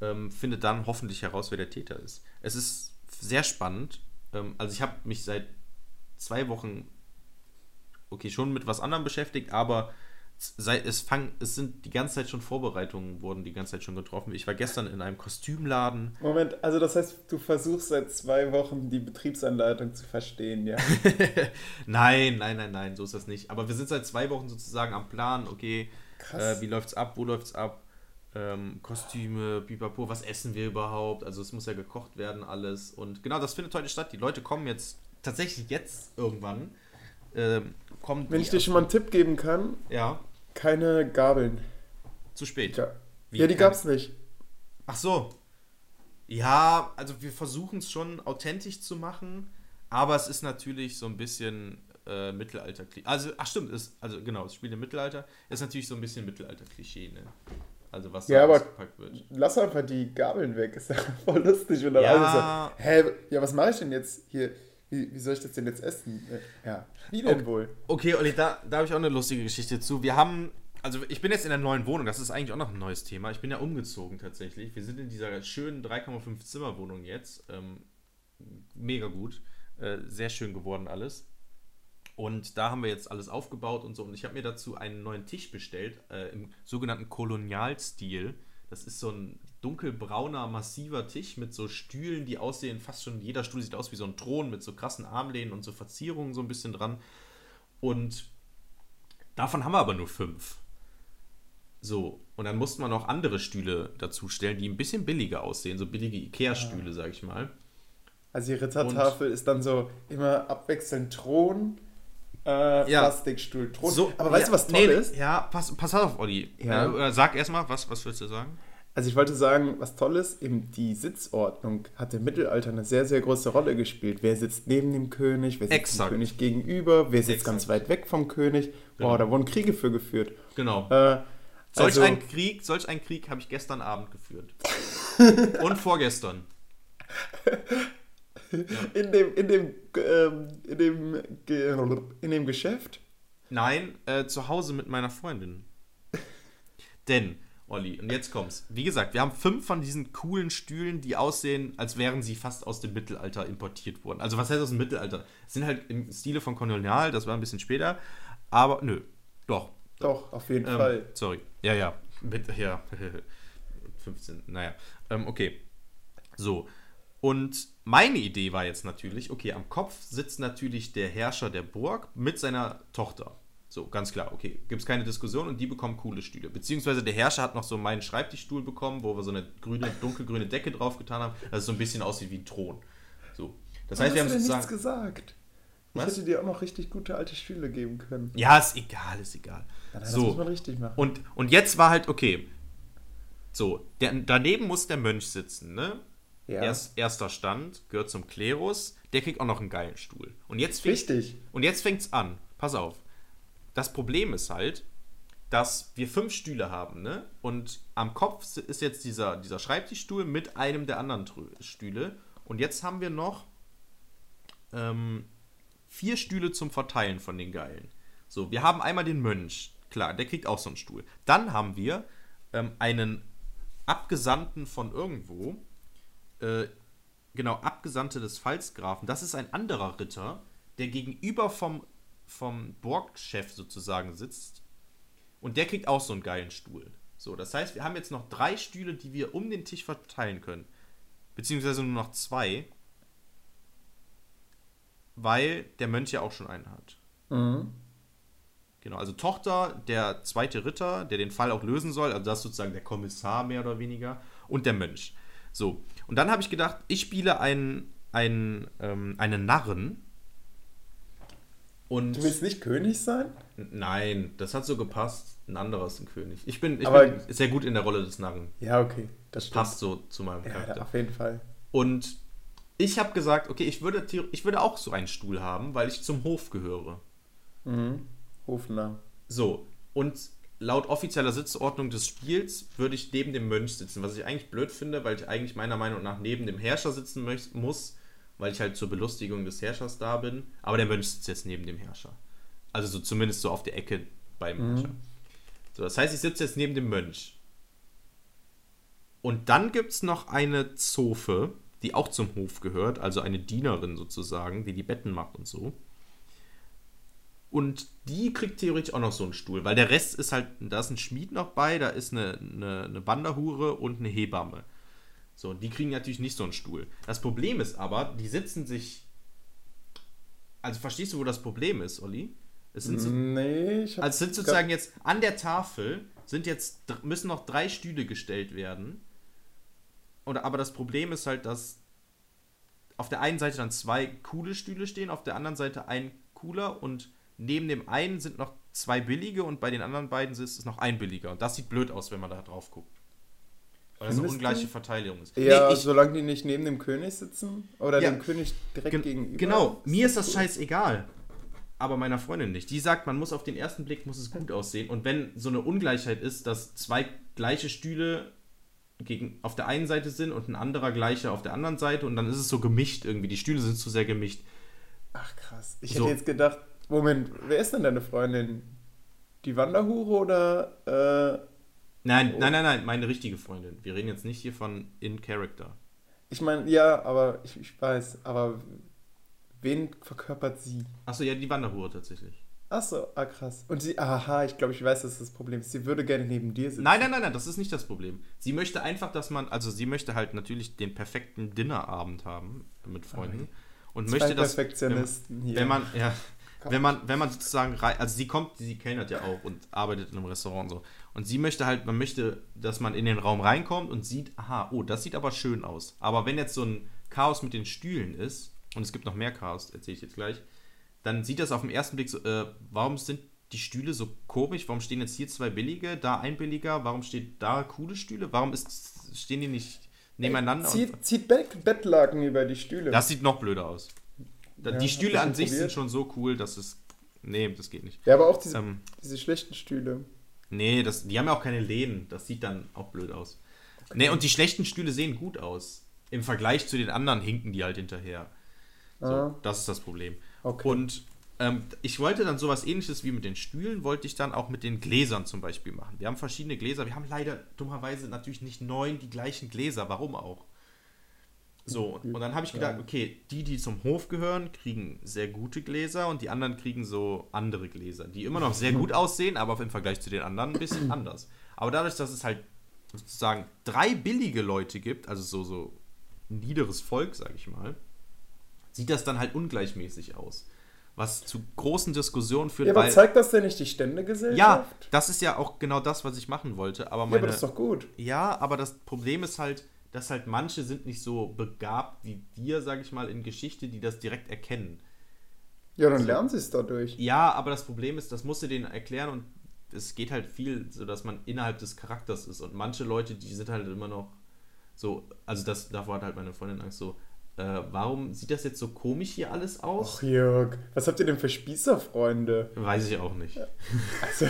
ähm, findet dann hoffentlich heraus, wer der Täter ist. Es ist sehr spannend. Ähm, also ich habe mich seit zwei Wochen, okay, schon mit was anderem beschäftigt, aber seit es fang, es sind die ganze Zeit schon Vorbereitungen wurden die ganze Zeit schon getroffen. Ich war gestern in einem Kostümladen. Moment, also das heißt, du versuchst seit zwei Wochen die Betriebsanleitung zu verstehen, ja? nein, nein, nein, nein, so ist das nicht. Aber wir sind seit zwei Wochen sozusagen am Plan. Okay, äh, wie läuft's ab? Wo läuft's ab? ähm, Kostüme, Pipapo, was essen wir überhaupt? Also es muss ja gekocht werden, alles. Und genau, das findet heute statt. Die Leute kommen jetzt, tatsächlich jetzt irgendwann. Ähm, kommen Wenn ich dir schon mal einen Tipp geben kann. Ja. Keine Gabeln. Zu spät. Ja, ja die gab's nicht. Ach so. Ja, also wir versuchen es schon authentisch zu machen, aber es ist natürlich so ein bisschen äh, Mittelalter. Also, ach stimmt, ist, also genau, das Spiel im Mittelalter ist natürlich so ein bisschen Mittelalter-Klischee, ne? Also was ja, da ausgepackt wird. Lass einfach die Gabeln weg, ist ja voll lustig. Und dann ja. alle so, hä, ja, was mache ich denn jetzt hier? Wie, wie, soll ich das denn jetzt essen? Äh, ja, wie denn okay. wohl? Okay, Olli, da, da habe ich auch eine lustige Geschichte zu. Wir haben, also ich bin jetzt in der neuen Wohnung, das ist eigentlich auch noch ein neues Thema. Ich bin ja umgezogen tatsächlich. Wir sind in dieser schönen 3,5 Zimmer Wohnung jetzt. Ähm, mega gut. Äh, sehr schön geworden alles. Und da haben wir jetzt alles aufgebaut und so. Und ich habe mir dazu einen neuen Tisch bestellt, äh, im sogenannten Kolonialstil. Das ist so ein dunkelbrauner, massiver Tisch mit so Stühlen, die aussehen, fast schon jeder Stuhl sieht aus wie so ein Thron mit so krassen Armlehnen und so Verzierungen so ein bisschen dran. Und davon haben wir aber nur fünf. So, und dann mussten wir noch andere Stühle dazustellen, die ein bisschen billiger aussehen, so billige Ikea-Stühle, sag ich mal. Also die Rittertafel und ist dann so immer abwechselnd Thron, äh, ja. Plastikstuhl. So, Aber weißt ja, du, was toll nee, ist? Ja, pass, pass auf, Olli. Ja. Äh, sag erstmal, was, was willst du sagen? Also ich wollte sagen, was toll ist, eben die Sitzordnung hat im Mittelalter eine sehr, sehr große Rolle gespielt. Wer sitzt neben dem König, wer sitzt Exakt. dem König gegenüber, wer sitzt Exakt. ganz weit weg vom König. Genau. Boah, da wurden Kriege für geführt. Genau. Äh, solch also, ein Krieg, solch ein Krieg habe ich gestern Abend geführt. Und vorgestern. in dem, in dem, ähm, in dem, in dem Geschäft? Nein, äh, zu Hause mit meiner Freundin. Denn, Olli, und jetzt kommt's. Wie gesagt, wir haben fünf von diesen coolen Stühlen, die aussehen, als wären sie fast aus dem Mittelalter importiert worden. Also, was heißt aus dem Mittelalter? Sind halt im Stile von Kolonial, das war ein bisschen später. Aber, nö, doch. Doch, auf jeden ähm, Fall. Sorry. Ja, ja. Mit, ja. 15. Naja. Ähm, okay. So. Und meine Idee war jetzt natürlich, okay, am Kopf sitzt natürlich der Herrscher der Burg mit seiner Tochter. So, ganz klar, okay, gibt es keine Diskussion und die bekommen coole Stühle. Beziehungsweise der Herrscher hat noch so meinen Schreibtischstuhl bekommen, wo wir so eine grüne, dunkelgrüne Decke drauf getan haben, dass es so ein bisschen aussieht wie ein Thron. So. Das heißt, wir haben sozusagen. nichts gesagt. Ich Was? hätte dir auch noch richtig gute alte Stühle geben können. Ja, ist egal, ist egal. Ja, das so. muss man richtig machen. Und, und jetzt war halt, okay. So, der, daneben muss der Mönch sitzen, ne? Ja. Erst, erster Stand, gehört zum Klerus, der kriegt auch noch einen geilen Stuhl. Und jetzt fängt, Richtig. Und jetzt fängt's an. Pass auf. Das Problem ist halt, dass wir fünf Stühle haben, ne? Und am Kopf ist jetzt dieser, dieser Schreibtischstuhl mit einem der anderen Stühle. Und jetzt haben wir noch ähm, vier Stühle zum Verteilen von den Geilen. So, wir haben einmal den Mönch, klar, der kriegt auch so einen Stuhl. Dann haben wir ähm, einen Abgesandten von irgendwo, äh, genau, Abgesandte des Pfalzgrafen, das ist ein anderer Ritter, der gegenüber vom, vom Borgchef sozusagen sitzt. Und der kriegt auch so einen geilen Stuhl. So, das heißt, wir haben jetzt noch drei Stühle, die wir um den Tisch verteilen können. Beziehungsweise nur noch zwei. Weil der Mönch ja auch schon einen hat. Mhm. Genau, also Tochter, der zweite Ritter, der den Fall auch lösen soll, also das ist sozusagen der Kommissar mehr oder weniger, und der Mönch. So, und dann habe ich gedacht, ich spiele einen, einen, ähm, einen Narren. Und du willst nicht König sein? Nein, das hat so gepasst. Ein anderer ist ein König. Ich bin, ich bin sehr gut in der Rolle des Narren. Ja, okay. Das stimmt. passt so zu meinem ja, Charakter. auf jeden Fall. Und ich habe gesagt, okay, ich würde, ich würde auch so einen Stuhl haben, weil ich zum Hof gehöre. Mhm. Hofnarr. So, und laut offizieller Sitzordnung des Spiels würde ich neben dem Mönch sitzen, was ich eigentlich blöd finde, weil ich eigentlich meiner Meinung nach neben dem Herrscher sitzen muss, weil ich halt zur Belustigung des Herrschers da bin. Aber der Mönch sitzt jetzt neben dem Herrscher. Also so zumindest so auf der Ecke beim mhm. Herrscher. So, das heißt, ich sitze jetzt neben dem Mönch. Und dann gibt es noch eine Zofe, die auch zum Hof gehört, also eine Dienerin sozusagen, die die Betten macht und so. Und die kriegt theoretisch auch noch so einen Stuhl, weil der Rest ist halt, da ist ein Schmied noch bei, da ist eine, eine, eine Wanderhure und eine Hebamme. So, die kriegen natürlich nicht so einen Stuhl. Das Problem ist aber, die sitzen sich. Also verstehst du, wo das Problem ist, Olli? Es sind so, nee, ich Also sind sozusagen jetzt an der Tafel sind jetzt müssen noch drei Stühle gestellt werden. Oder aber das Problem ist halt, dass auf der einen Seite dann zwei coole Stühle stehen, auf der anderen Seite ein cooler und neben dem einen sind noch zwei billige und bei den anderen beiden ist es noch ein billiger. Und das sieht blöd aus, wenn man da drauf guckt. Weil es eine ungleiche Verteilung ist. Ja, nee, ich, solange die nicht neben dem König sitzen oder ja, dem König direkt gen gegenüber. Genau, mir ist das scheißegal. Aber meiner Freundin nicht. Die sagt, man muss auf den ersten Blick muss es gut aussehen. Und wenn so eine Ungleichheit ist, dass zwei gleiche Stühle gegen, auf der einen Seite sind und ein anderer gleiche auf der anderen Seite und dann ist es so gemischt irgendwie. Die Stühle sind zu sehr gemischt. Ach krass. Ich so. hätte jetzt gedacht, Moment, wer ist denn deine Freundin? Die Wanderhure oder. Äh, nein, oh. nein, nein, nein, meine richtige Freundin. Wir reden jetzt nicht hier von In Character. Ich meine, ja, aber ich, ich weiß, aber wen verkörpert sie? Achso, ja, die Wanderhure tatsächlich. Achso, ah krass. Und sie, aha, ich glaube, ich weiß, das ist das Problem. Sie würde gerne neben dir sitzen. Nein, nein, nein, nein, das ist nicht das Problem. Sie möchte einfach, dass man, also sie möchte halt natürlich den perfekten Dinnerabend haben mit Freunden. Okay. Und Zwei möchte das. Perfektionisten wenn, hier. Wenn man, ja, wenn man, wenn man sozusagen rein, also sie kommt, sie kellnert ja auch und arbeitet in einem Restaurant und so. Und sie möchte halt, man möchte, dass man in den Raum reinkommt und sieht, aha, oh, das sieht aber schön aus. Aber wenn jetzt so ein Chaos mit den Stühlen ist, und es gibt noch mehr Chaos, erzähle ich jetzt gleich, dann sieht das auf den ersten Blick so, äh, warum sind die Stühle so komisch? Warum stehen jetzt hier zwei billige, da ein billiger? Warum steht da coole Stühle? Warum ist, stehen die nicht nebeneinander? Ey, zieht, zieht Bettlaken über die Stühle. Das sieht noch blöder aus. Ja, die Stühle an sich probiert. sind schon so cool, dass es. Nee, das geht nicht. Ja, aber auch diese, ähm, diese schlechten Stühle. Nee, das, die haben ja auch keine Lehnen. Das sieht dann auch blöd aus. Okay. Nee, und die schlechten Stühle sehen gut aus. Im Vergleich zu den anderen hinken die halt hinterher. So, ah. Das ist das Problem. Okay. Und ähm, ich wollte dann sowas ähnliches wie mit den Stühlen, wollte ich dann auch mit den Gläsern zum Beispiel machen. Wir haben verschiedene Gläser. Wir haben leider dummerweise natürlich nicht neun die gleichen Gläser. Warum auch? So, und dann habe ich gedacht, okay, die, die zum Hof gehören, kriegen sehr gute Gläser und die anderen kriegen so andere Gläser, die immer noch sehr gut aussehen, aber im Vergleich zu den anderen ein bisschen anders. Aber dadurch, dass es halt sozusagen drei billige Leute gibt, also so, so niederes Volk, sage ich mal, sieht das dann halt ungleichmäßig aus. Was zu großen Diskussionen führt. Ja, aber weil, zeigt das denn nicht die Ständegesellschaft? Ja, das ist ja auch genau das, was ich machen wollte. Aber meine, ja, aber das ist doch gut. Ja, aber das Problem ist halt, dass halt manche sind nicht so begabt wie dir, sag ich mal, in Geschichte, die das direkt erkennen. Ja, dann also, lernen sie es dadurch. Ja, aber das Problem ist, das musst du denen erklären und es geht halt viel, so dass man innerhalb des Charakters ist. Und manche Leute, die sind halt immer noch so, also das, davor hat halt meine Freundin Angst so, äh, warum sieht das jetzt so komisch hier alles aus? Ach Jörg, was habt ihr denn für Spießerfreunde? Weiß ich auch nicht. Also,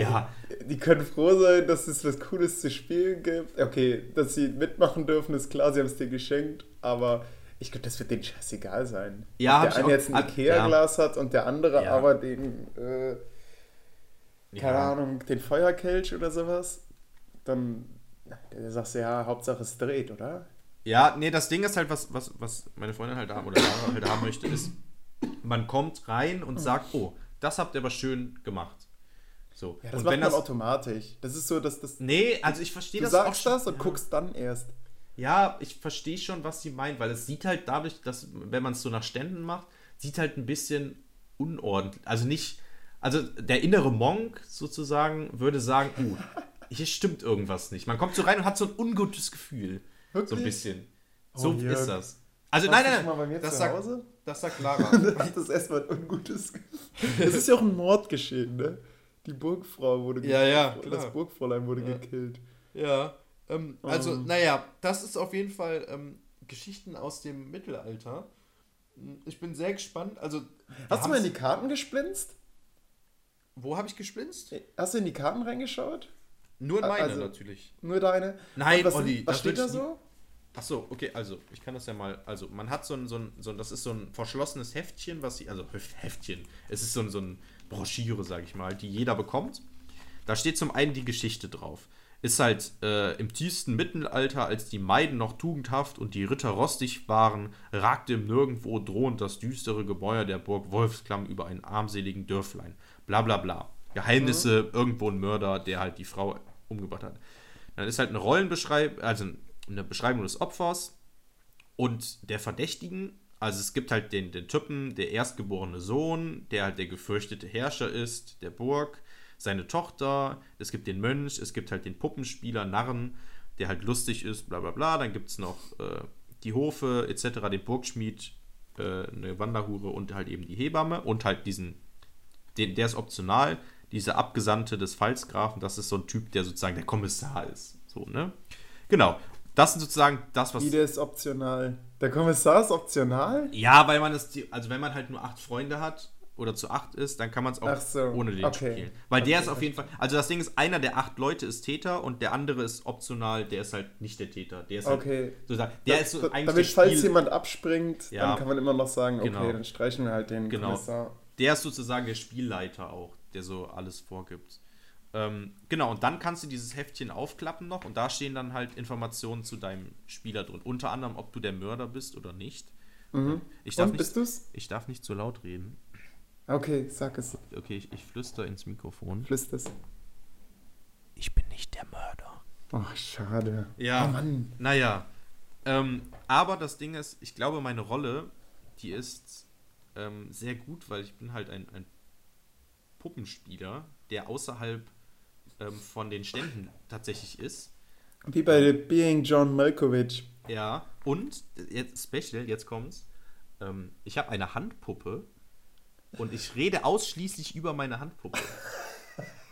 ja. Die können froh sein, dass es was Cooles zu spielen gibt. Okay, dass sie mitmachen dürfen, ist klar, sie haben es dir geschenkt, aber ich glaube, das wird denen scheißegal sein. Ja, der eine jetzt ein Ikea-Glas ja. hat und der andere ja. aber den, äh, keine ja. Ahnung, den Feuerkelch oder sowas, dann Da sagst du ja, Hauptsache es dreht, oder? Ja, nee, das Ding ist halt, was, was, was meine Freundin halt haben oder Lara halt haben möchte, ist, man kommt rein und sagt, oh, das habt ihr aber schön gemacht. So. Ja, das und macht wenn man das. automatisch. Das ist so, dass das. Nee, also ich verstehe Du das auch sagst schon. das und ja. guckst dann erst. Ja, ich verstehe schon, was sie meint, weil es sieht halt dadurch, dass, wenn man es so nach Ständen macht, sieht halt ein bisschen unordentlich. Also nicht, also der innere Monk sozusagen würde sagen, uh, hier stimmt irgendwas nicht. Man kommt so rein und hat so ein ungutes Gefühl. So ein Wirklich? bisschen. Oh, So Jörg. ist das. Also Warst nein, du nein, nein. Das zu sagt, Hause? das sagt Lara. Das erstmal ein ungutes Gefühl. Es ist ja auch ein Mord geschehen, ne? Die Burgfrau wurde Ja, ja, gekillt. klar. Das Burgfräulein wurde Ja. gekillt. Ja, ähm, also, Ähm. naja, das ist auf jeden Fall ähm, Geschichten aus dem Mittelalter. Ich bin sehr gespannt. Also, Hast du mal in die Karten gesplinzt? Wo habe ich gesplinzt? Hast du in die Karten reingeschaut? Nur in meine Also- natürlich. Nur deine? Nein, Und was, Olli, was steht da so? Ach so, okay, also ich kann das ja mal. Also man hat so ein, so ein, so ein das ist so ein verschlossenes Heftchen, was sie, also Hef- Heftchen. Es ist so ein, so ein Broschüre, sage ich mal, die jeder bekommt. Da steht zum einen die Geschichte drauf. Ist halt äh, im tiefsten Mittelalter, als die Maiden noch tugendhaft und die Ritter rostig waren, ragte im Nirgendwo drohend das düstere Gebäude der Burg Wolfsklamm über einen armseligen Dörflein. Bla bla bla. Geheimnisse, irgendwo ein Mörder, der halt die Frau umgebracht hat. Dann ist halt eine Rollenbeschreibung, also eine Beschreibung des Opfers und der Verdächtigen. Also es gibt halt den, den Typen, der erstgeborene Sohn, der halt der gefürchtete Herrscher ist, der Burg, seine Tochter, es gibt den Mönch, es gibt halt den Puppenspieler, Narren, der halt lustig ist, bla bla bla. Dann gibt es noch äh, die Hofe etc., den Burgschmied, äh, eine Wanderhure und halt eben die Hebamme und halt diesen, den, der ist optional, dieser Abgesandte des Pfalzgrafen, das ist so ein Typ, der sozusagen der Kommissar ist. So, ne? Genau. Das sind sozusagen das, was. Wie, der ist optional. Der Kommissar ist optional? Ja, weil man es, also wenn man halt nur acht Freunde hat oder zu acht ist, dann kann man es auch so, ohne den okay. spielen. Weil der Okay, ist auf jeden Fall, also das Ding ist, einer der acht Leute ist Täter und der andere ist optional, der ist halt nicht der Täter. Der ist Okay. halt, sozusagen, der Da- ist so da- eigentlich Damit, der falls Spiel, jemand abspringt, Ja. dann kann man immer noch sagen, okay, Genau. dann streichen wir halt den Genau. Kommissar. der ist sozusagen der Spielleiter auch, der so alles vorgibt. Ähm, genau, und dann kannst du dieses Heftchen aufklappen noch und da stehen dann halt Informationen zu deinem Spieler drin. Unter anderem, ob du der Mörder bist oder nicht. Ich, darf Und, nicht bist du's? ich darf nicht zu laut reden. Okay, sag es. Okay, ich, ich flüster ins Mikrofon. Flüster's. Ich bin nicht der Mörder. Ach, schade. Ja. Oh Mann. Naja. Ähm, aber das Ding ist, ich glaube, meine Rolle, die ist ähm, sehr gut, weil ich bin halt ein, ein Puppenspieler, der außerhalb ähm, von den Ständen tatsächlich ist. Wie bei Being John Malkovich. Ja, und jetzt Special, jetzt kommt's. Ähm, ich habe eine Handpuppe und ich rede ausschließlich über meine Handpuppe.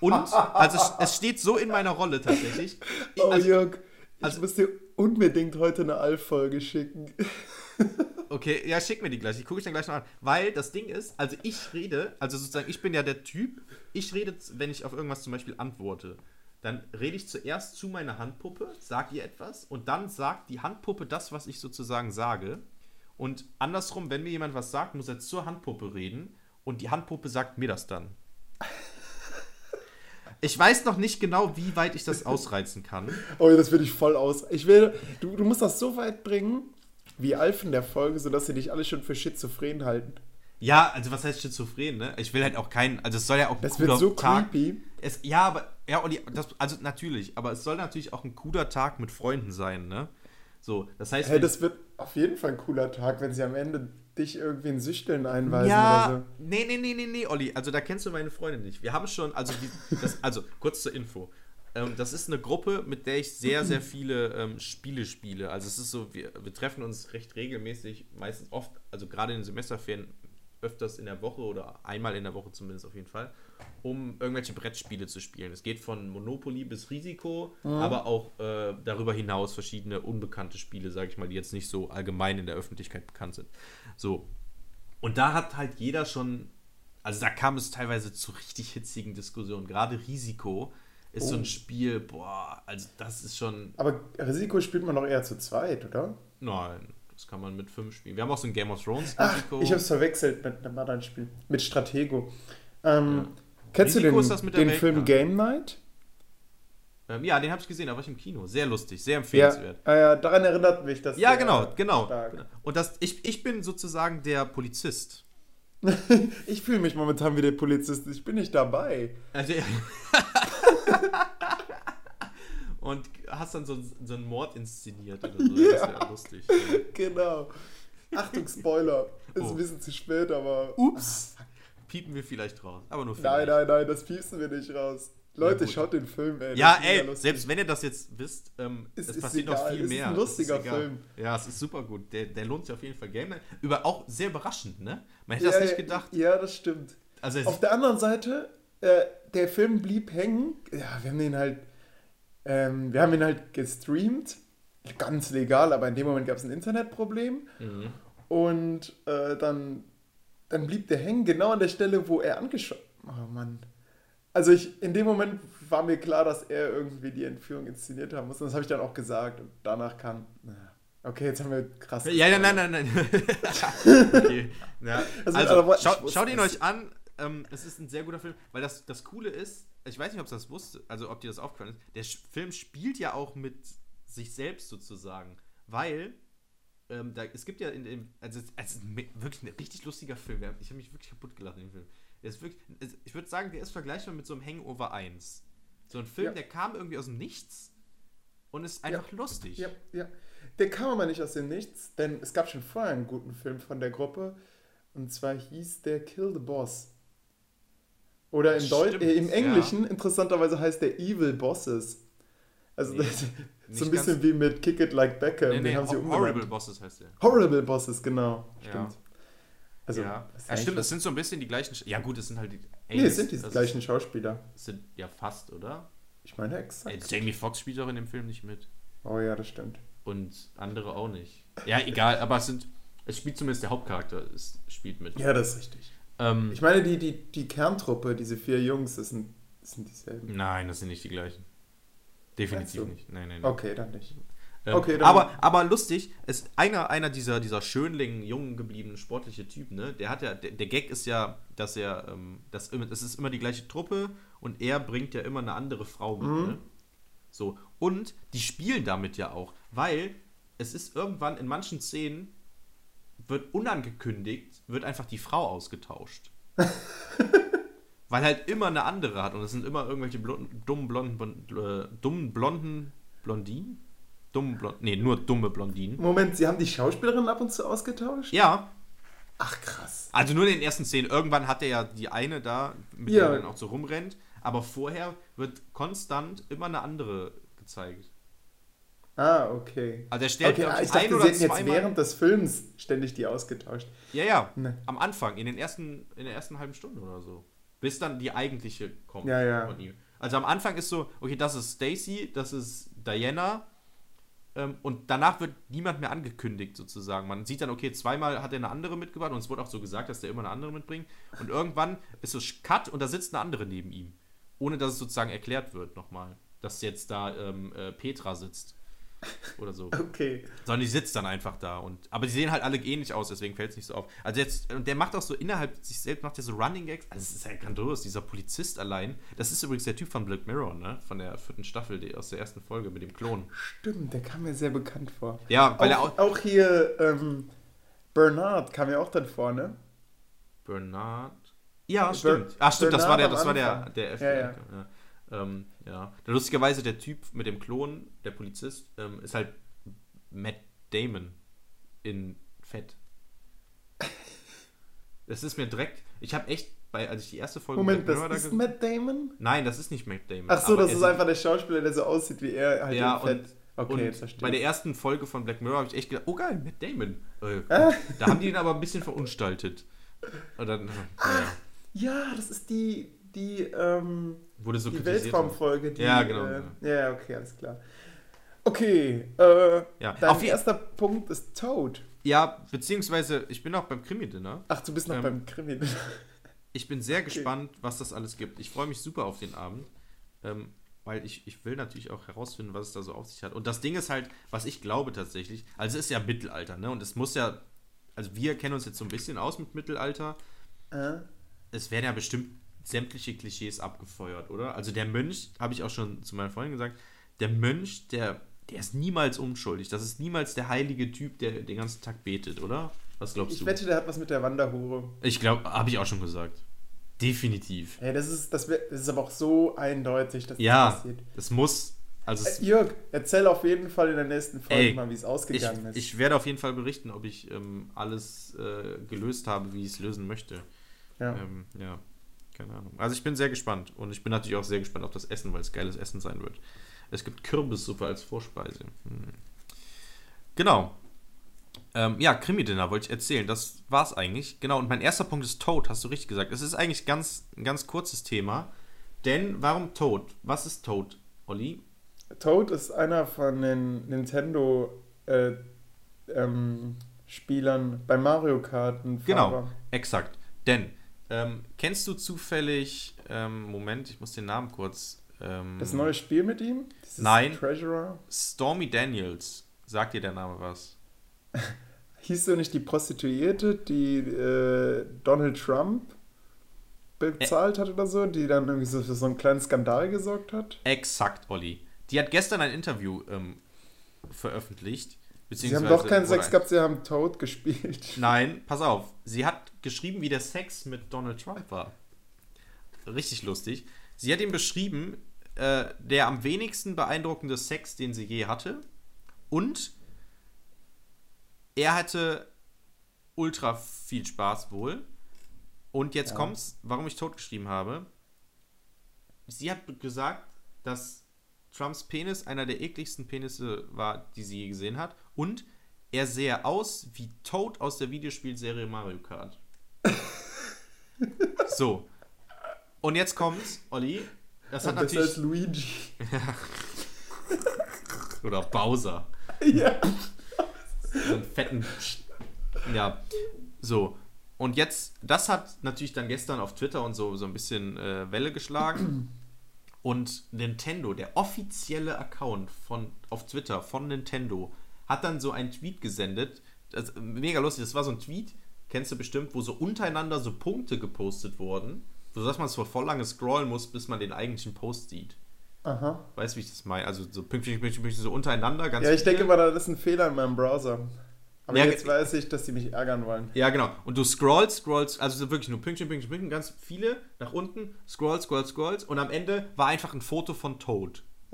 Und, also es- steht so in meiner Rolle tatsächlich. Ich- Oh, also, Jörg, ich also- muss dir unbedingt heute eine Alf-Folge schicken. Okay, ja, schick mir die gleich. Die gucke ich dann gleich noch an. Weil das Ding ist, also ich rede, also sozusagen, ich bin ja der Typ, ich rede, wenn ich auf irgendwas zum Beispiel antworte, dann rede ich zuerst zu meiner Handpuppe, sag ihr etwas und dann sagt die Handpuppe das, was ich sozusagen sage. Und andersrum, wenn mir jemand was sagt, muss er zur Handpuppe reden und die Handpuppe sagt mir das dann. Ich weiß noch nicht genau, wie weit ich das ausreizen kann. Oh, das will ich voll aus. Ich will, du, du musst das so weit bringen, wie Alf in der Folge, sodass sie dich alle schon für schizophren halten. Ja, also was heißt schizophren, ne? Ich will halt auch keinen, also es soll ja auch ein Das cooler wird so Tag. creepy. Es, ja, aber, ja, Olli, das, also natürlich, aber es soll natürlich auch ein cooler Tag mit Freunden sein, ne? So, das heißt, Hey, das wird auf jeden Fall ein cooler Tag, wenn sie am Ende dich irgendwie in Süchteln einweisen ja, oder nee, nee, nee, nee, nee, Olli, also da kennst du meine Freundin nicht. Wir haben schon, also, die, das, also kurz zur Info. Ähm, das ist eine Gruppe, mit der ich sehr, sehr viele ähm, Spiele spiele. Also es ist so, wir, wir treffen uns recht regelmäßig, meistens oft, also gerade in den Semesterferien öfters in der Woche oder einmal in der Woche zumindest auf jeden Fall, um irgendwelche Brettspiele zu spielen. Es geht von Monopoly bis Risiko, aber auch äh, darüber hinaus verschiedene unbekannte Spiele, sage ich mal, die jetzt nicht so allgemein in der Öffentlichkeit bekannt sind. So, und da hat halt jeder schon, also da kam es teilweise zu richtig hitzigen Diskussionen. Gerade Risiko ist so Oh. ein Spiel, boah, also das ist schon, so. Aber Risiko spielt man doch eher zu zweit, oder? nein, das kann man mit fünf spielen. Wir haben auch so ein Game of Thrones Ach, Risiko. ich habe es verwechselt mit einem anderen Spiel. Mit Stratego. Ähm, Ja. Kennst Risiko du den, den. Film Game Night? Ähm, ja, den habe ich gesehen, da war ich im Kino. Sehr lustig, sehr empfehlenswert. Ja, ja, daran erinnert mich das. Ja, genau, genau. stark. Und das, ich, ich bin sozusagen der Polizist. Ich fühle mich momentan wie der Polizist. Ich bin nicht dabei. Also, und hast dann so, so einen Mord inszeniert oder so. Das ist ja lustig. Genau. Achtung, Spoiler. Ist Oh. ein bisschen zu spät, aber. Ups. Piepen wir vielleicht raus. Aber nur Nein, vielleicht. nein, nein, das piepsen wir nicht raus. Leute, schaut den Film, ey. Ja, das ist ey, selbst wenn ihr das jetzt wisst, ähm, Es es, ist passiert noch egal, viel es ist mehr. ein lustiger egal. Film. Ja, es ist super gut. Der, der lohnt sich auf jeden Fall Game. Über auch sehr überraschend, ne? Man hätte ja, das nicht ja, gedacht. Ja, das stimmt. Also Auf der anderen Seite, äh, der Film blieb hängen. Ja, wir haben den halt, ähm, wir haben ihn halt gestreamt. Ganz legal, aber in dem Moment gab es ein Internetproblem. Mhm. Und äh, dann, dann blieb der hängen, genau an der Stelle, wo er angeschaut. Oh Mann. Also ich, in dem Moment war mir klar, dass er irgendwie die Entführung inszeniert haben muss. Und das habe ich dann auch gesagt. Und danach kam. na, Okay, jetzt haben wir krass. ja, ja, nein, nein, nein. okay. ja. Also, Also, aber ich schau, wusste schaut ihn euch an. Ähm, es ist ein sehr guter Film, weil das, das Coole ist, ich weiß nicht, ob das wusste, also ob dir das aufgefallen ist, der Film spielt ja auch mit sich selbst sozusagen, weil ähm, da, es gibt ja in dem, also, es- es ist me- wirklich ein richtig lustiger Film. Ja, Ich habe mich wirklich kaputt gelacht in dem Film. Der ist wirklich, ich würde sagen, der ist vergleichbar mit so einem Hangover 1. So ein Film, Ja. der kam irgendwie aus dem Nichts und ist einfach lustig. Ja, ja. Der kam aber nicht aus dem Nichts, denn es gab schon vorher einen guten Film von der Gruppe. Und zwar hieß der Kill the Boss. Oder im, äh, im ja. Englischen, interessanterweise, heißt der Evil Bosses. Also Nee, das, so ein bisschen wie mit Kick It Like Beckham. Nee, nee, den haben sie. Horrible Bosses heißt der. Horrible Bosses, genau. Ja. Stimmt. Also, ja, ist ja eigentlich stimmt, es sind so ein bisschen die gleichen. Sch ja, gut, es sind halt die. Nee, es sind die gleichen Schauspieler. Ist, sind ja fast, oder? Ich meine Ey, exakt. Jamie Foxx spielt auch in dem Film nicht mit. Oh ja, das stimmt. Und andere auch nicht. Ja, egal, aber es sind. Es spielt zumindest der Hauptcharakter, es spielt mit. Ja, das ist richtig. Ähm, Ich meine, die, die, die Kerntruppe, diese vier Jungs, das sind, das sind dieselben. nein, das sind nicht die gleichen. Definitiv du? nicht. Nein, nein, nein. Okay, dann nicht. Ähm, Okay, dann- aber, aber lustig, ist einer, einer dieser, dieser Schönling, jungen gebliebenen, sportliche Typen, ne? Der hat ja, der, der Gag ist ja, dass er, ähm, das, das ist immer die gleiche Truppe und er bringt ja immer eine andere Frau mit, Mhm. ne? So. Und die spielen damit ja auch, weil es ist irgendwann in manchen Szenen wird unangekündigt, wird einfach die Frau ausgetauscht. Weil halt immer eine andere hat und es sind immer irgendwelche blonden, dummen blonden, Blon- äh, dummen blonden Blondinen? Dummen Blond nee, nur dumme Blondinen. Moment, sie haben die Schauspielerin ab und zu ausgetauscht? Ja, Ach krass. also nur in den ersten Szenen. Irgendwann hat er ja die eine da, mit Ja. der er dann auch so rumrennt, aber vorher wird konstant immer eine andere gezeigt. Ah, okay. Also er stellt Okay, ah, ich ein dachte, oder sie hätten jetzt während des Films ständig die ausgetauscht. Ja, ja. Ne. Am Anfang, in den ersten, in der ersten halben Stunde oder so. Bis dann die eigentliche kommt Ja, ja. von ihm. Also am Anfang ist so, okay, das ist Stacy, das ist Diana. Ähm, und danach wird niemand mehr angekündigt, sozusagen. Man sieht dann, okay, zweimal hat er eine andere mitgebracht und es wurde auch so gesagt, dass der immer eine andere mitbringt. Und irgendwann ist so Cut und da sitzt eine andere neben ihm. Ohne dass es sozusagen erklärt wird nochmal. Dass jetzt da ähm, äh, Petra sitzt. Oder so. Okay. Sondern die sitzt dann einfach da. Und, aber die sehen halt alle ähnlich aus, deswegen fällt es nicht so auf. Also jetzt, und der macht auch so innerhalb sich selbst, macht der so Running Gags. Also es ist ja grandios, dieser Polizist allein. Das ist übrigens der Typ von Black Mirror, ne? Von der vierten Staffel, die, aus der ersten Folge mit dem Klon. Stimmt, der kam mir sehr bekannt vor. Ja, weil er auch, auch. auch hier ähm, Bernard kam ja auch dann vor, ne? Bernard. Ja, Ber- stimmt. Ach, stimmt, das war der, Bernard das war der, der F Ja, ja. ja. Ähm, ja. Lustigerweise, der Typ mit dem Klon, der Polizist, ähm, ist halt Matt Damon in Fett. Das ist mir direkt. Ich habe echt, bei, als ich die erste Folge Moment, das da ist Matt Damon? Nein, das ist nicht Matt Damon. Ach so, das ist einfach der Schauspieler, der so aussieht wie er halt Ja, im Fett. Okay, und bei der ersten Folge von Black Mirror habe ich echt gedacht, oh geil, Matt Damon. Äh, Ah. Da haben die ihn aber ein bisschen verunstaltet. Dann, naja, Ja, das ist die, die, ähm, wurde so die kritisiert. Weltraumfolge. Die, Ja, genau, Äh, genau. ja, okay, alles klar. Okay, äh, Ja, dein auf erster Punkt ist Toad. Ja, beziehungsweise, ich bin auch beim Krimi-Dinner. Ach, du bist noch Ähm, beim Krimi. Ich bin sehr gespannt, was das alles gibt. Ich freue mich super auf den Abend, ähm, weil ich, ich will natürlich auch herausfinden, was es da so auf sich hat. Und das Ding ist halt, was ich glaube tatsächlich, also es ist ja Mittelalter, ne? Und es muss ja, also wir kennen uns jetzt so ein bisschen aus mit Mittelalter. äh? Es werden ja bestimmt sämtliche Klischees abgefeuert, oder? Also der Mönch, habe ich auch schon zu meinen Freunden gesagt, der Mönch, der, der ist niemals unschuldig. Das ist niemals der heilige Typ, der den ganzen Tag betet, oder? Was glaubst Ich du? wette, der hat was mit der Wanderhure. Ich glaube, habe ich auch schon gesagt. Definitiv. Ey, das ist, das, das ist aber auch so eindeutig, dass Ja, das passiert. das muss. Also Äh, Jörg, erzähl auf jeden Fall in der nächsten Folge Ey, mal, wie es ich, ausgegangen ist. ich werde auf jeden Fall berichten, ob ich ähm, alles äh, gelöst habe, wie ich es lösen möchte. ja. Ähm, ja, keine Ahnung. Also ich bin sehr gespannt und ich bin natürlich auch sehr gespannt auf das Essen, weil es geiles Essen sein wird. Es gibt Kürbissuppe als Vorspeise. Hm. Genau. Ähm, ja, Krimi-Dinner wollte ich erzählen. Das war's eigentlich. Genau, und mein erster Punkt ist Toad, hast du richtig gesagt. Es ist eigentlich ganz, ein ganz kurzes Thema. Denn warum Toad? Was ist Toad, Olli? Toad ist einer von den Nintendo äh, ähm, Spielern bei Mario Kart. ein Genau, exakt. Denn, ähm, kennst du zufällig, ähm, Moment, ich muss den Namen kurz. Ähm, Das neue Spiel mit ihm? Dieses Nein. Treasurer? Stormy Daniels. Sagt dir der Name was? Hieß so nicht die Prostituierte, die äh, Donald Trump bezahlt hat oder so, die dann irgendwie so für so einen kleinen Skandal gesorgt hat? Exakt, Olli. Die hat gestern ein Interview ähm, veröffentlicht. Sie haben doch keinen Sex gehabt, sie haben Toad gespielt. Nein, pass auf. Sie hat geschrieben, wie der Sex mit Donald Trump war. Richtig lustig. Sie hat ihm beschrieben, äh, der am wenigsten beeindruckende Sex, den sie je hatte. Und er hatte ultra viel Spaß wohl. Und jetzt Ja. kommt's, warum ich tot geschrieben habe. Sie hat gesagt, dass Trumps Penis einer der ekligsten Penisse war, die sie je gesehen hat. Und er sähe aus wie Toad aus der Videospielserie Mario Kart. so. Und jetzt kommt's, Olli. Das hat Besser als natürlich. Luigi. Oder Bowser. ja. so einen fetten. Ja, so. Und jetzt, das hat natürlich dann gestern auf Twitter und so, so ein bisschen äh, Welle geschlagen. Und Nintendo, der offizielle Account von, auf Twitter von Nintendo, hat dann so einen Tweet gesendet. Das, mega lustig, das war so ein Tweet, kennst du bestimmt, wo so untereinander so Punkte gepostet wurden, sodass man so voll lange scrollen muss, bis man den eigentlichen Post sieht. Aha. Weißt du, wie ich das meine? Also so Pünktchen, Pünktchen, Pünktchen, so untereinander, ganz Ja, ich denke mal, das ist ein Fehler in meinem Browser. Aber Ja, jetzt weiß ich, dass sie mich ärgern wollen. Ja, genau. Und du scrollst, scrollst, also so wirklich nur Pünktchen, Pünktchen, Pünktchen, ganz viele nach unten, scrollst, scrollst, scrollst und am Ende war einfach ein Foto von Toad.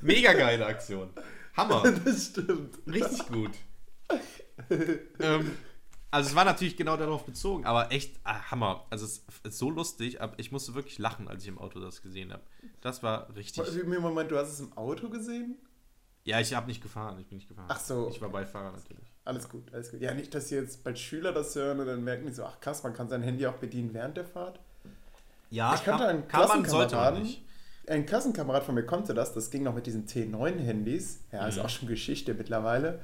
Mega geile Aktion. Hammer. Das stimmt. Richtig gut. ähm, also es war natürlich genau darauf bezogen, aber echt ah, Hammer. Also es ist so lustig, aber ich musste wirklich lachen, als ich im Auto das gesehen habe. Das war richtig. Wie- Moment, du hast es im Auto gesehen? Ja, ich habe nicht gefahren, ich bin nicht gefahren. Ach so. Ich war Beifahrer natürlich. Alles gut, alles gut. Ja, nicht, dass jetzt bald Schüler das hören und dann merken die so, ach krass, man kann sein Handy auch bedienen während der Fahrt. Ja, Ich kannte einen kann Klassenkameraden. Ein Klassenkamerad von mir konnte das, das ging noch mit diesen T9-Handys. Ja, ist Mhm. auch schon Geschichte mittlerweile.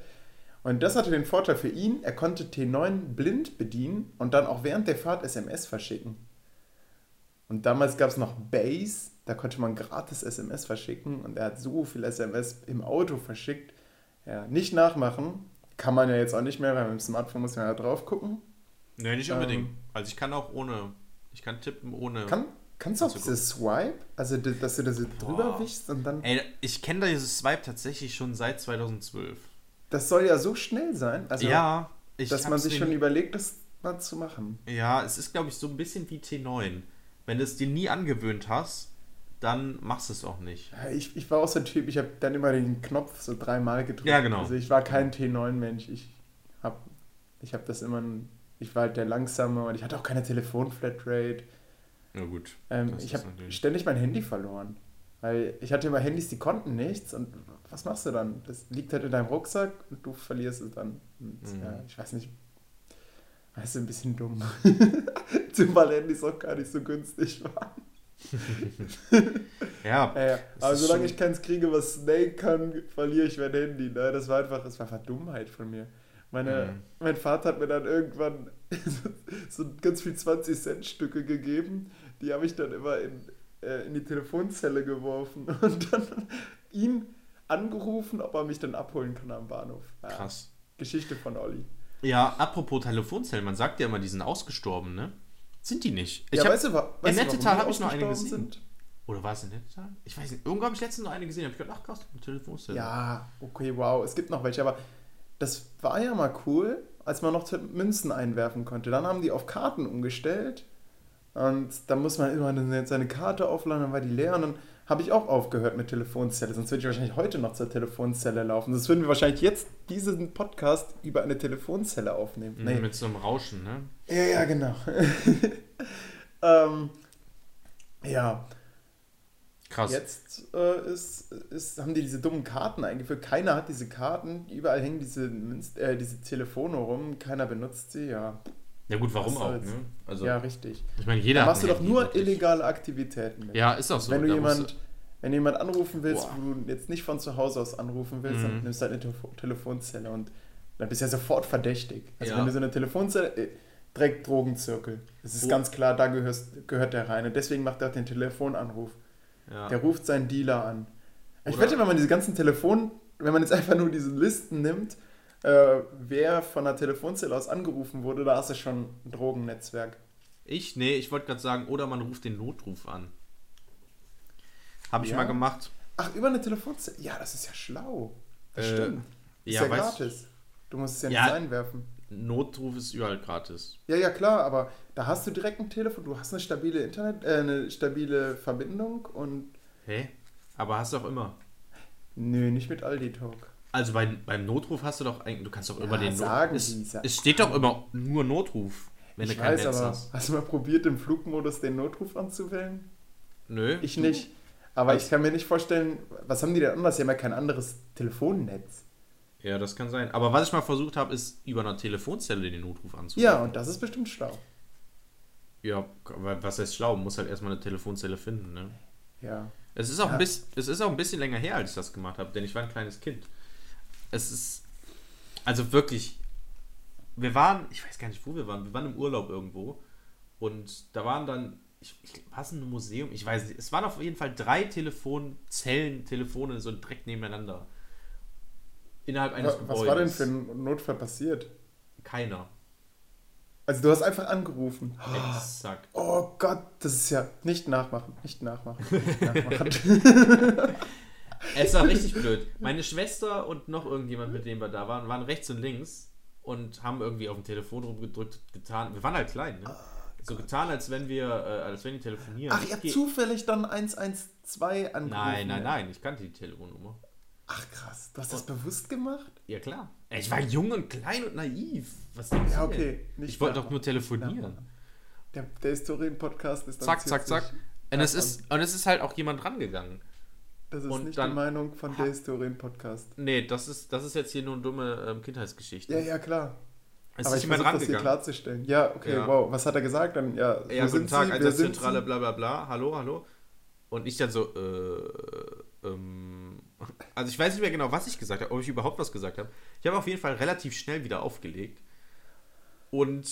Und das hatte den Vorteil für ihn, er konnte T9 blind bedienen und dann auch während der Fahrt SMS verschicken. Und damals gab es noch Base, da konnte man gratis SMS verschicken und er hat so viel SMS im Auto verschickt. Ja, nicht nachmachen, kann man ja jetzt auch nicht mehr, weil mit dem Smartphone muss man ja drauf gucken. Nee, nicht Ähm, unbedingt. also ich kann auch ohne, ich kann tippen ohne. Kann, kannst du auch dieses Swipe, also dass du das so drüber Boah. wischst und dann... Ey, ich kenne dieses Swipe tatsächlich schon seit 2012. Das soll ja so schnell sein, also ja, ich dass man sich schon überlegt, das mal zu machen. Ja, es ist, glaube ich, so ein bisschen wie T9. Wenn du es dir nie angewöhnt hast, dann machst du es auch nicht. Ich, ich war auch so ein Typ, ich habe dann immer den Knopf so dreimal gedrückt. Ja, genau. Also ich war kein T9-Mensch. Ich habe ich hab das immer, ich war halt der Langsame und ich hatte auch keine Telefonflatrate. Ja, gut. Ähm, ich habe ständig mein Handy verloren. Weil ich hatte immer Handys, die konnten nichts und was machst du dann? Das liegt halt in deinem Rucksack und du verlierst es dann. Und, Mhm. ja, ich weiß nicht. Weißt du, ein bisschen dumm. Zumal Handys auch gar nicht so günstig waren. Ja, Ja. Das Aber solange schon- ich keins kriege, was Snake kann, verliere ich mein Handy. Ne? Das war einfach, das war einfach Dummheit von mir. Meine, Mhm. Mein Vater hat mir dann irgendwann so ganz viel 20-Cent-Stücke gegeben. Die habe ich dann immer in, äh, in die Telefonzelle geworfen und dann ihn angerufen, ob er mich dann abholen kann am Bahnhof. Ja, krass. Geschichte von Olli. Ja, apropos Telefonzellen, man sagt ja immer, die sind ausgestorben, ne? Sind die nicht? Ich ja, hab, weißt du, in weißt du, Nettetal habe ich noch eine gesehen. Oder war es in Nettetal? Ich weiß nicht. Irgendwo habe ich letztens noch eine gesehen. Hab ich gedacht, ach krass, eine Telefonzelle. Ja, okay, wow. Es gibt noch welche, aber das war ja mal cool, als man noch Münzen einwerfen konnte. Dann haben die auf Karten umgestellt und dann muss man immer eine- seine Karte aufladen, dann war die leer und dann habe ich auch aufgehört mit Telefonzelle. Sonst würde ich wahrscheinlich heute noch zur Telefonzelle laufen. Sonst würden wir wahrscheinlich jetzt diesen Podcast über eine Telefonzelle aufnehmen. Mhm, Nee. Mit so einem Rauschen, ne? Ja, ja, genau. ähm, ja, Krass. Jetzt äh, ist, ist, haben die diese dummen Karten eingeführt. Keiner hat diese Karten. Überall hängen diese, Münz- äh, diese Telefone rum. Keiner benutzt sie. Ja, Ja gut, warum auch, ne? Also, ja richtig. ich meine, jeder Da hat machst du doch nur wirklich. illegale Aktivitäten mit. Ja, ist auch so. wenn, du jemand, wenn du jemand anrufen willst, Boah. du jetzt nicht von zu Hause aus anrufen willst, Mhm. dann nimmst du halt eine Telefo Telefonzelle und dann bist du ja sofort verdächtig. Also Ja. wenn du so eine Telefonzelle, äh, direkt Drogenzirkel. Das ist Oh. ganz klar, da gehörst, gehört der rein. Und deswegen macht er auch den Telefonanruf. Ja. Der ruft seinen Dealer an. Ich Oder- wette, wenn man diese ganzen Telefon, wenn man jetzt einfach nur diese Listen nimmt, äh, wer von der Telefonzelle aus angerufen wurde, da hast du schon ein Drogennetzwerk. Ich? Nee, ich wollte gerade sagen, oder man ruft den Notruf an. Habe ich Ja. mal gemacht. Ach, über eine Telefonzelle? Ja, das ist ja schlau. Das Äh, stimmt. Ist ja, ja, gratis. Du musst es ja, Ja. nicht einwerfen. Notruf ist überall gratis. Ja, ja, klar, aber da hast du direkt ein Telefon, du hast eine stabile Internet, äh, eine stabile Verbindung und Hä? Aber hast du auch immer. nö, nicht mit Aldi Talk. Also bei, beim Notruf hast du doch eigentlich, du kannst doch Ja, über den sagen es, die, sa- es steht doch immer nur Notruf, wenn ich du kein weiß, Netz aber hast. hast du mal probiert, im Flugmodus den Notruf anzuwählen? Nö. Ich nicht. Aber ich kann mir nicht vorstellen, was haben die denn anders? Die haben ja kein anderes Telefonnetz. Ja, das kann sein. Aber was ich mal versucht habe, ist über einer Telefonzelle den Notruf anzurufen. Ja, und das ist bestimmt schlau. Ja, was heißt schlau? Man muss halt erstmal eine Telefonzelle finden, ne? Ja. Es ist, auch Ja. ein bisschen, es ist auch ein bisschen länger her, als ich das gemacht habe, denn ich war ein kleines Kind. Es ist. Also wirklich. Wir waren, ich weiß gar nicht, wo wir waren. Wir waren im Urlaub irgendwo. Und da waren dann. Ich, ich, was ein Museum? Ich weiß nicht. Es waren auf jeden Fall drei Telefonzellen, Telefone so direkt nebeneinander. Innerhalb eines Was, Gebäudes. was war denn für ein Notfall passiert? Keiner. Also du hast einfach angerufen. Exakt. Oh Gott, das ist ja nicht nachmachen, nicht nachmachen, nicht nachmachen. Es war richtig blöd. Meine Schwester und noch irgendjemand, mit dem wir da waren, waren rechts und links und haben irgendwie auf dem Telefon rumgedrückt, getan. Wir waren halt klein, ne? So getan, als wenn wir, äh, als wenn die telefonieren. Ach, ihr habt zufällig dann 112 angerufen. Nein, nein, nein, ich kannte die Telefonnummer. Ach krass, du hast das bewusst gemacht? Ja, klar. Ich war jung und klein und naiv. Was denkst Ja, okay. Nicht Ich wollte doch nur telefonieren. Der, der Historien-Podcast ist dann Zack, zack, zack. Und es, ist, und es ist halt auch jemand rangegangen. Das ist und nicht dann- die Meinung von der Historien-Podcast. Nee, das ist, das ist jetzt hier nur eine dumme ähm, Kindheitsgeschichte. Ja, ja, klar. Es Aber ist ich versuche das hier klarzustellen. Ja, okay, Ja. wow. Was hat er gesagt? Dann, ja, Ja, guten sind Tag, Sie? Einsatzzentrale, Sie? bla bla bla, hallo, hallo. Und ich dann so, äh, ähm, also ich weiß nicht mehr genau, was ich gesagt habe, ob ich überhaupt was gesagt habe. Ich habe auf jeden Fall relativ schnell wieder aufgelegt und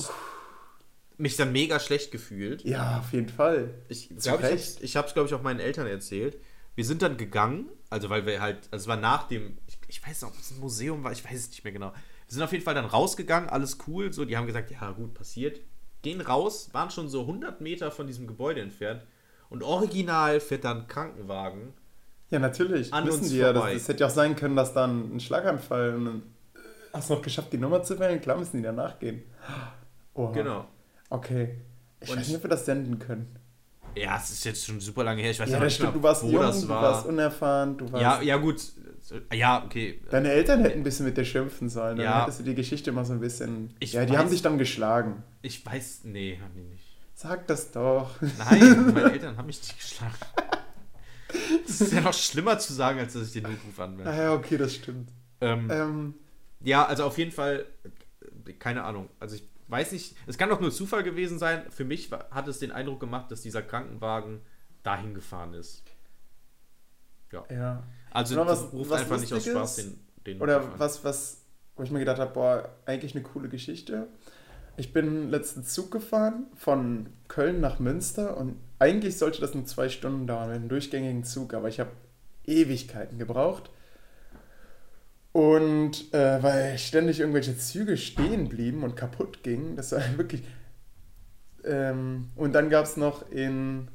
mich dann mega schlecht gefühlt. Ja, auf jeden Fall. Ich glaube, ich ich habe es, glaube ich, auch meinen Eltern erzählt. Wir sind dann gegangen, also weil wir halt, also es war nach dem, ich, ich weiß noch, ob es ein Museum war, ich weiß es nicht mehr genau. Wir sind auf jeden Fall dann rausgegangen, alles cool, so, die haben gesagt, ja gut, passiert. Gehen raus, waren schon so 100 Meter von diesem Gebäude entfernt und original fährt dann Krankenwagen. Ja, natürlich. An Wissen uns die ja, das, hätte ja auch sein können, dass dann ein Schlaganfall und dann, äh, hast du noch geschafft, die Nummer zu wählen? Klar müssen die danach gehen. Oha. Genau. Okay. Ich Und- weiß nicht, ob wir das senden können. Ja, es ist jetzt schon super lange her, ich weiß Ja, das nicht mehr, stimmt. Du warst wo jung, das du war. warst unerfahren, du warst... ja, ja, gut. Ja, okay. Deine Eltern hätten ein bisschen mit dir schimpfen sollen. Dann Ja. hättest du die Geschichte mal so ein bisschen... Ich ja, die weiß- haben dich dann geschlagen. Ich weiß, nee, haben die nicht. Sag das doch. Nein, meine Eltern haben mich nicht geschlagen. Das ist ja noch schlimmer zu sagen, als dass ich den Notruf Ah anmelde. ja, okay, das stimmt. Ähm, Ähm, ja, also auf jeden Fall, äh, keine Ahnung. Also ich weiß nicht, es kann doch nur Zufall gewesen sein. Für mich hat es den Eindruck gemacht, dass dieser Krankenwagen dahin gefahren ist. ja. Also Oder was- ruft was einfach nicht aus? Spaß den, den Oder Notruf an. was, was, wo ich mir gedacht habe, boah, eigentlich eine coole Geschichte. Ich bin letzten Zug gefahren von Köln nach Münster und eigentlich sollte das nur zwei Stunden dauern mit einem durchgängigen Zug, aber ich habe Ewigkeiten gebraucht. Und äh, weil ständig irgendwelche Züge stehen blieben und kaputt gingen. Das war wirklich. Ähm, und dann gab es noch in.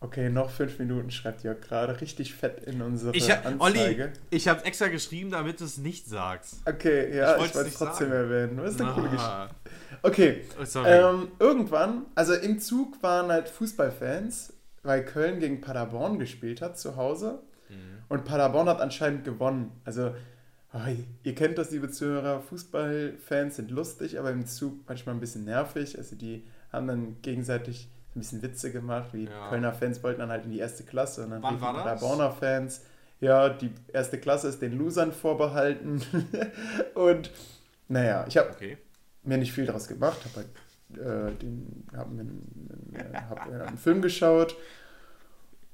Okay, noch fünf Minuten schreibt Jörg gerade richtig fett in unsere Ich hab, Anzeige. Olli, ich habe extra geschrieben, damit du es nicht sagst. Okay, ja, ich, wollte es trotzdem sagen. erwähnen. Das ist eine coole Geschichte. Ah, Okay, oh, ähm, irgendwann, also im Zug waren halt Fußballfans, weil Köln gegen Paderborn gespielt hat zu Hause. Mhm. Und Paderborn hat anscheinend gewonnen. Also, oh, ihr kennt das, liebe Zuhörer, Fußballfans sind lustig, aber im Zug manchmal ein bisschen nervig. Also die haben dann gegenseitig ein bisschen Witze gemacht, wie Ja. Kölner Fans wollten dann halt in die erste Klasse und dann Wann war das? Paderborner Fans, ja, die erste Klasse ist den Losern vorbehalten. und naja, ich habe okay. mir nicht viel daraus gemacht, habe halt, äh, den, hab mir einen, hab einen Film geschaut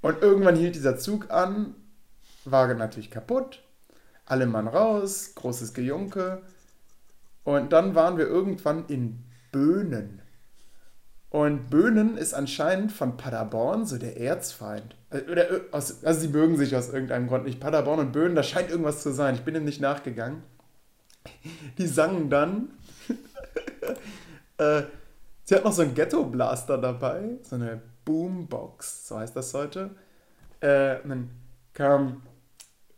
und irgendwann hielt dieser Zug an, war natürlich kaputt, alle Mann raus, großes Gejunke und dann waren wir irgendwann in Böhnen. Und Böhnen ist anscheinend von Paderborn so der Erzfeind. Äh, Oder, äh, aus, also sie mögen sich aus irgendeinem Grund nicht. Paderborn und Böhnen, da scheint irgendwas zu sein. Ich bin ihm nicht nachgegangen. Die sangen dann äh, sie hat noch so einen Ghetto-Blaster dabei, so eine Boombox, so heißt das heute. Äh, und dann kam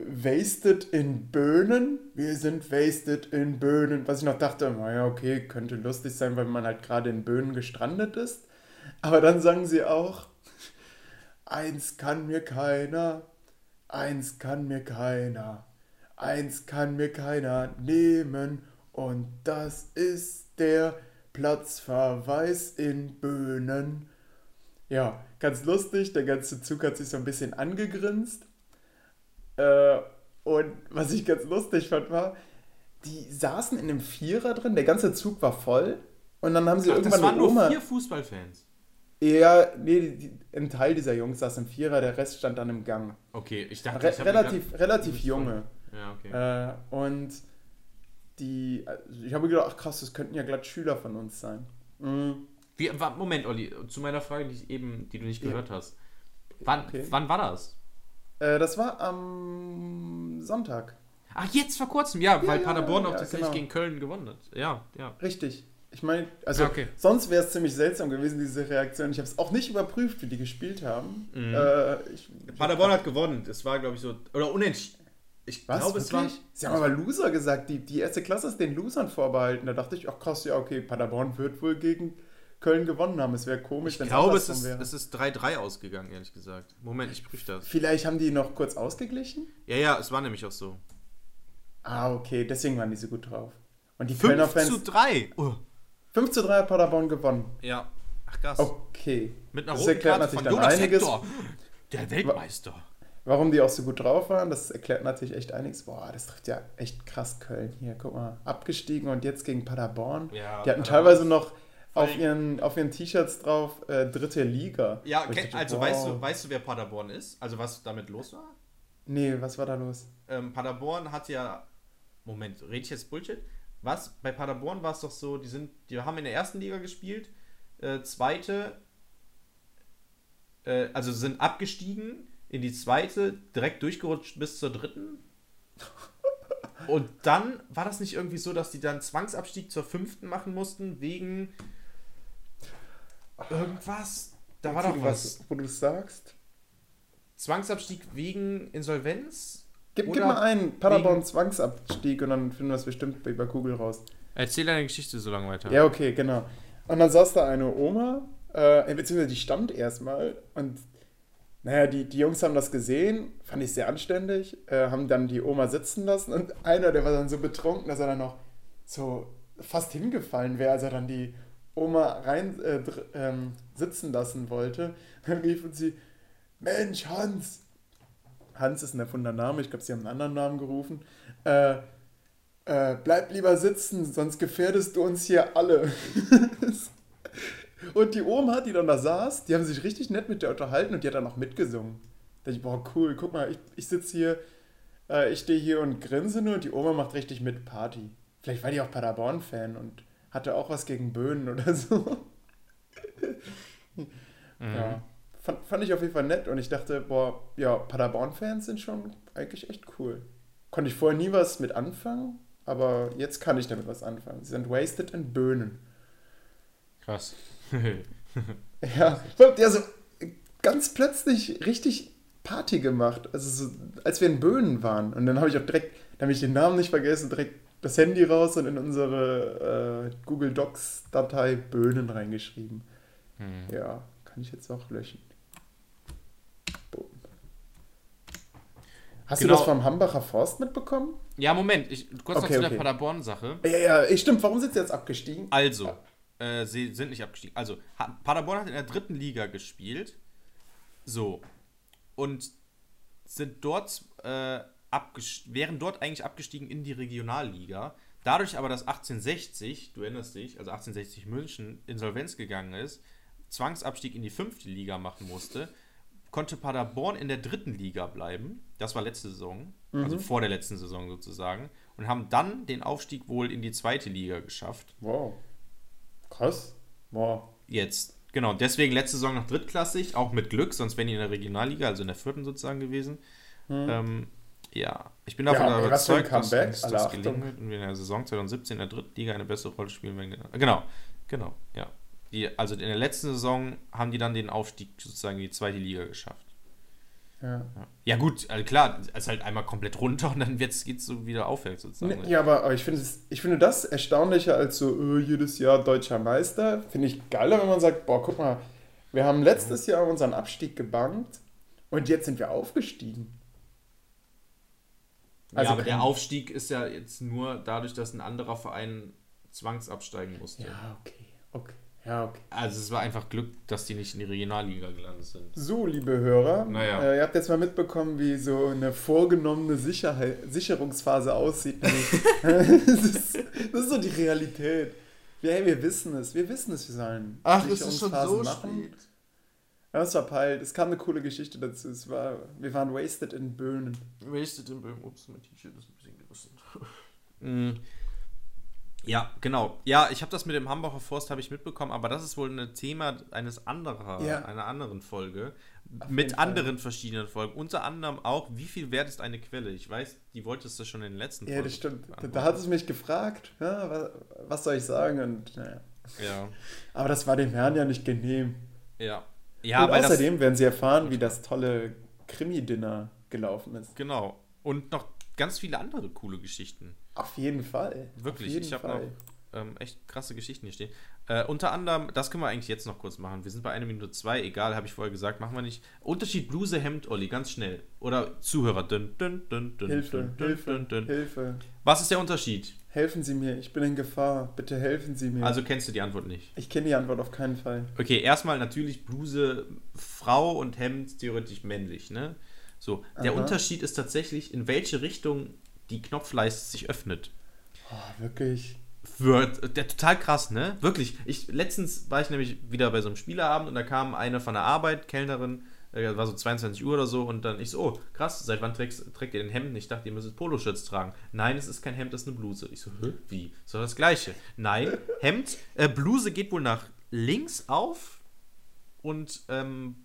Wasted in Böhnen. Wir sind wasted in Böhnen. Was ich noch dachte, naja, okay, könnte lustig sein, weil man halt gerade in Böhnen gestrandet ist. Aber dann sagen sie auch, eins kann mir keiner, eins kann mir keiner, eins kann mir keiner nehmen und das ist der Platzverweis in Böhnen. Ja, ganz lustig, der ganze Zug hat sich so ein bisschen angegrinst. Äh, und was ich ganz lustig fand, war, die saßen in einem Vierer drin, der ganze Zug war voll. Und dann haben sie Ach, irgendwann das waren nur Oma. vier Fußballfans. Ja, nee, die, die, ein Teil dieser Jungs saß im Vierer, der Rest stand dann im Gang. Okay, ich dachte, Re ich relativ relativ junge. Ja, okay. Äh, und die, also ich habe gedacht, ach krass, das könnten ja glatt Schüler von uns sein. Mhm. Wie, Moment, Olli, zu meiner Frage, die, ich eben, die du nicht Ja. gehört hast. Wann, Okay. wann war das? Äh, das war am Sonntag. Ach, jetzt vor kurzem, ja, weil ja, Paderborn ja, auch tatsächlich genau. gegen Köln gewonnen hat. Ja, ja. Richtig. Ich meine, also okay. sonst wäre es ziemlich seltsam gewesen, diese Reaktion. Ich habe es auch nicht überprüft, wie die gespielt haben. Mhm. Äh, ich, Paderborn hat gewonnen. Das war, glaube ich, so. Oder unentschieden. Ich glaube, es war. Sie haben aber Loser gesagt. Die, die erste Klasse ist den Losern vorbehalten. Da dachte ich, ach krass, ja, okay, Paderborn wird wohl gegen Köln gewonnen haben. Es wäre komisch, Ich wenn glaube, es andersrum ist, es ist 3-3 ausgegangen, ehrlich gesagt. Moment, ich prüfe das. Vielleicht haben die noch kurz ausgeglichen? Ja, ja, es war nämlich auch so. Ah, okay, deswegen waren die so gut drauf. Und die Kölner 5 zu Fans. 3. Oh. 5 zu 3 hat Paderborn gewonnen. Ja. Ach, krass. Okay. Mit einer das roten erklärt Karte natürlich von dann Jonas einiges. Hector. Der Weltmeister. Warum die auch so gut drauf waren, das erklärt natürlich echt einiges. Boah, das trifft ja echt krass Köln hier. Guck mal, abgestiegen und jetzt gegen Paderborn. Ja, die hatten Paderborn. teilweise noch auf ihren, auf ihren T-Shirts drauf äh, dritte Liga. Ja, kenn, dachte, also wow. weißt, du, weißt du, wer Paderborn ist? Also was damit los war? Nee, was war da los? ähm, Paderborn hat ja. Moment, rede ich jetzt Bullshit? Was? Bei Paderborn war es doch so, die sind, die haben in der ersten Liga gespielt, äh, zweite, äh, also sind abgestiegen in die zweite, direkt durchgerutscht bis zur dritten. Und dann war das nicht irgendwie so, dass die dann Zwangsabstieg zur fünften machen mussten, wegen irgendwas? Da war doch was. Wo du es sagst. Zwangsabstieg wegen Insolvenz? Gib, gib mal ein Paderborn wegen- Zwangsabstieg und dann finden wir es bestimmt bei bei Google raus. Erzähl deine Geschichte so lange weiter. Ja, okay, genau. Und dann saß da eine Oma, äh, beziehungsweise die stand erstmal und naja, die, die Jungs haben das gesehen, fand ich sehr anständig, äh, haben dann die Oma sitzen lassen und einer, der war dann so betrunken, dass er dann noch so fast hingefallen wäre, als er dann die Oma rein äh, ähm, sitzen lassen wollte. Dann riefen sie, Mensch, Hans! Hans ist ein erfundener Name, ich glaube, sie haben einen anderen Namen gerufen. Äh, äh, bleib lieber sitzen, sonst gefährdest du uns hier alle. und die Oma, die dann da saß, die haben sich richtig nett mit der unterhalten und die hat dann noch mitgesungen. Da dachte ich, boah, cool, guck mal, ich, ich sitze hier, äh, ich stehe hier und grinse nur und die Oma macht richtig mit Party. Vielleicht war die auch Paderborn-Fan und hatte auch was gegen Böhnen oder so. Ja, fand, fand ich auf jeden Fall nett und ich dachte, boah, ja, Paderborn-Fans sind schon eigentlich echt cool. konnte ich vorher nie was mit anfangen, aber jetzt kann ich damit was anfangen. Sie sind Wasted in Böhnen. Krass. ja, ja, so ganz plötzlich richtig Party gemacht. Also so, als wir in Böhnen waren. Und dann habe ich auch direkt, da habe ich den Namen nicht vergessen, direkt das Handy raus und in unsere äh, Google Docs Datei Böhnen reingeschrieben. Hm. Ja, kann ich jetzt auch löschen. Boom. Hast genau. du das vom Hambacher Forst mitbekommen? Ja, Moment, ich, kurz okay, noch zu okay. der Paderborn-Sache. Ja, ja, ja, stimmt. Warum sind sie jetzt abgestiegen? Also, äh, sie sind nicht abgestiegen. Also, Paderborn hat in der dritten Liga gespielt. So. Und sind dort äh, wären dort eigentlich abgestiegen in die Regionalliga. Dadurch aber, dass 1860, du erinnerst dich, also 1860 München Insolvenz gegangen ist, Zwangsabstieg in die fünfte Liga machen musste, konnte Paderborn in der dritten Liga bleiben. Das war letzte Saison, also mhm. also vor der letzten Saison sozusagen. Und haben dann den Aufstieg wohl in die zweite Liga geschafft. Wow. Krass. Wow. Jetzt. Genau, deswegen letzte Saison noch drittklassig, auch mit Glück, sonst wären die in der Regionalliga, also in der vierten sozusagen gewesen. Mhm. Ähm, ja, ich bin davon ja, überzeugt, dass uns das gelingen wird und wir in der Saison 2017 in der dritten Liga eine bessere Rolle spielen werden. Genau, genau, ja. Die, also in der letzten Saison haben die dann den Aufstieg sozusagen in die zweite Liga geschafft. Ja. ja. gut, also klar, es ist halt einmal komplett runter und dann geht es so wieder aufwärts sozusagen. Nee, ja, aber, aber ich, finde ich finde das erstaunlicher als so öh, jedes Jahr deutscher Meister. Finde ich geiler, wenn man sagt, boah, guck mal, wir haben letztes Jahr unseren Abstieg gebannt und jetzt sind wir aufgestiegen. Also ja, aber der Aufstieg ist ja jetzt nur dadurch, dass ein anderer Verein zwangsabsteigen musste. Ja, okay, okay. Ja, okay. Also es war einfach Glück, dass die nicht in die Regionalliga gelandet sind. So, liebe Hörer, naja. äh, ihr habt jetzt mal mitbekommen, wie so eine vorgenommene Sicherheit, Sicherungsphase aussieht. das, ist, das, ist, so die Realität. Wir, wir wissen es, wir wissen es, wir sollen Ach, es ist schon so machen. Spät. Ja, es war peilt. Es kam eine coole Geschichte dazu. Es war, wir waren wasted in Böhnen. Wasted in Böhnen. Ups, mein T-Shirt ist ein bisschen gerissen. mm. Ja, genau. Ja, ich habe das mit dem Hambacher Forst habe ich mitbekommen, aber das ist wohl ein Thema eines anderen, ja. einer anderen Folge Auf mit anderen verschiedenen Folgen. Unter anderem auch, wie viel wert ist eine Quelle? Ich weiß, die wolltest du schon in den letzten Folgen. Ja, das stimmt. Da hat es mich gefragt, ja, was, was, soll ich sagen? Und naja. Ja. Aber das war dem Herrn ja nicht genehm. Ja. Ja, Und außerdem werden sie erfahren, wie das tolle Krimi-Dinner gelaufen ist. Genau. Und noch ganz viele andere coole Geschichten. Auf jeden Fall. Wirklich, jeden ich habe noch ähm, echt krasse Geschichten hier stehen. Äh, unter anderem, das können wir eigentlich jetzt noch kurz machen. Wir sind bei 1 Minute 2, egal, habe ich vorher gesagt, machen wir nicht. Unterschied Bluse, Hemd, Olli, ganz schnell. Oder Zuhörer. Dün, dün, dün, Hilfe, Hilfe. Hilfe. Was ist der Unterschied? Helfen Sie mir, ich bin in Gefahr. Bitte helfen Sie mir. Also kennst du die Antwort nicht? Ich kenne die Antwort auf keinen Fall. Okay, erstmal natürlich Bluse Frau und Hemd theoretisch männlich, ne? So, der Aha. Unterschied ist tatsächlich, in welche Richtung die Knopfleiste sich öffnet. Oh, wirklich? Wird, der total krass, ne? Wirklich. Ich, letztens war ich nämlich wieder bei so einem Spieleabend und da kam eine von der Arbeit, Kellnerin, äh, war so 22 Uhr oder so und dann ich so, oh, krass, seit wann trägst, trägt ihr den Hemd? Ich dachte, ihr müsst Poloshirts tragen. Nein, es ist kein Hemd, das ist eine Bluse. Ich so, Hä? wie? Doch das gleiche. Nein, Hemd, äh, Bluse geht wohl nach links auf und ähm,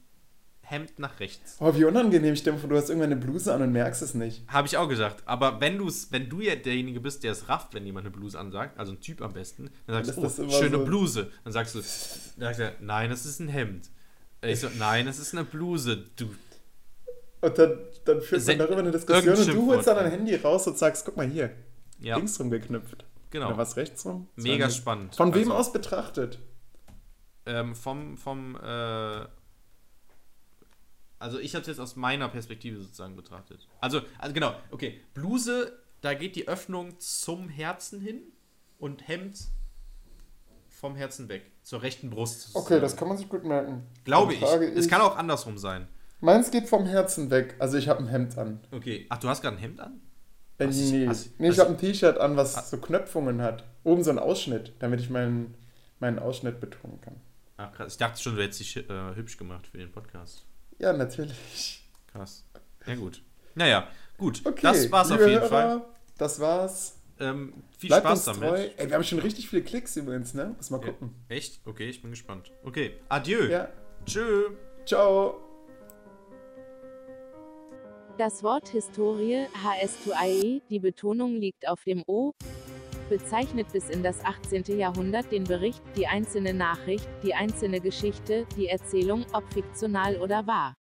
Hemd nach rechts. Oh, wie unangenehm. Ich denke, du hast irgendwann eine Bluse an und merkst es nicht. Habe ich auch gesagt. Aber wenn, du's, wenn du ja derjenige bist, der es rafft, wenn jemand eine Bluse ansagt, also ein Typ am besten, dann sagst du, oh, schöne so Bluse. Dann sagst du, dann sagst du, nein, das ist ein Hemd. Ich so, nein, das ist eine Bluse, du. Und dann, dann führt man darüber eine Diskussion und du holst dann dein Handy raus und sagst, guck mal hier, ja. links rum geknüpft. Genau. Oder was rechts rum? Mega spannend. Von wem also, aus betrachtet? Ähm, vom, vom, äh, also ich habe es jetzt aus meiner Perspektive sozusagen betrachtet. Also, also genau, okay. Bluse, da geht die Öffnung zum Herzen hin und Hemd vom Herzen weg, zur rechten Brust. Okay, das kann man sich gut merken. Glaube ich. Es kann auch andersrum sein. Meins geht vom Herzen weg. Also ich habe ein Hemd an. Okay. Ach, du hast gerade ein Hemd an? Äh, nee, hast, nee, ich habe ein T-Shirt an, was hast, so Knöpfungen hat. Oben so ein Ausschnitt, damit ich meinen, meinen Ausschnitt betonen kann. Ach krass. Ich dachte schon, du hättest dich äh, hübsch gemacht für den Podcast. Ja, natürlich. Krass. Ja, gut. Naja, gut. Okay, das war's auf jeden Hörer, Fall. Das war's. Ähm, viel Bleibt Spaß damit. Treu. Ey, wir haben schon richtig viele Klicks übrigens, ne? Muss mal gucken. Ja, echt? Okay, ich bin gespannt. Okay, adieu. Ja. Tschö. Ciao. Das Wort Historie, HS2IE, die Betonung liegt auf dem O, bezeichnet bis in das 18. Jahrhundert den Bericht, die einzelne Nachricht, die einzelne Geschichte, die Erzählung, ob fiktional oder wahr.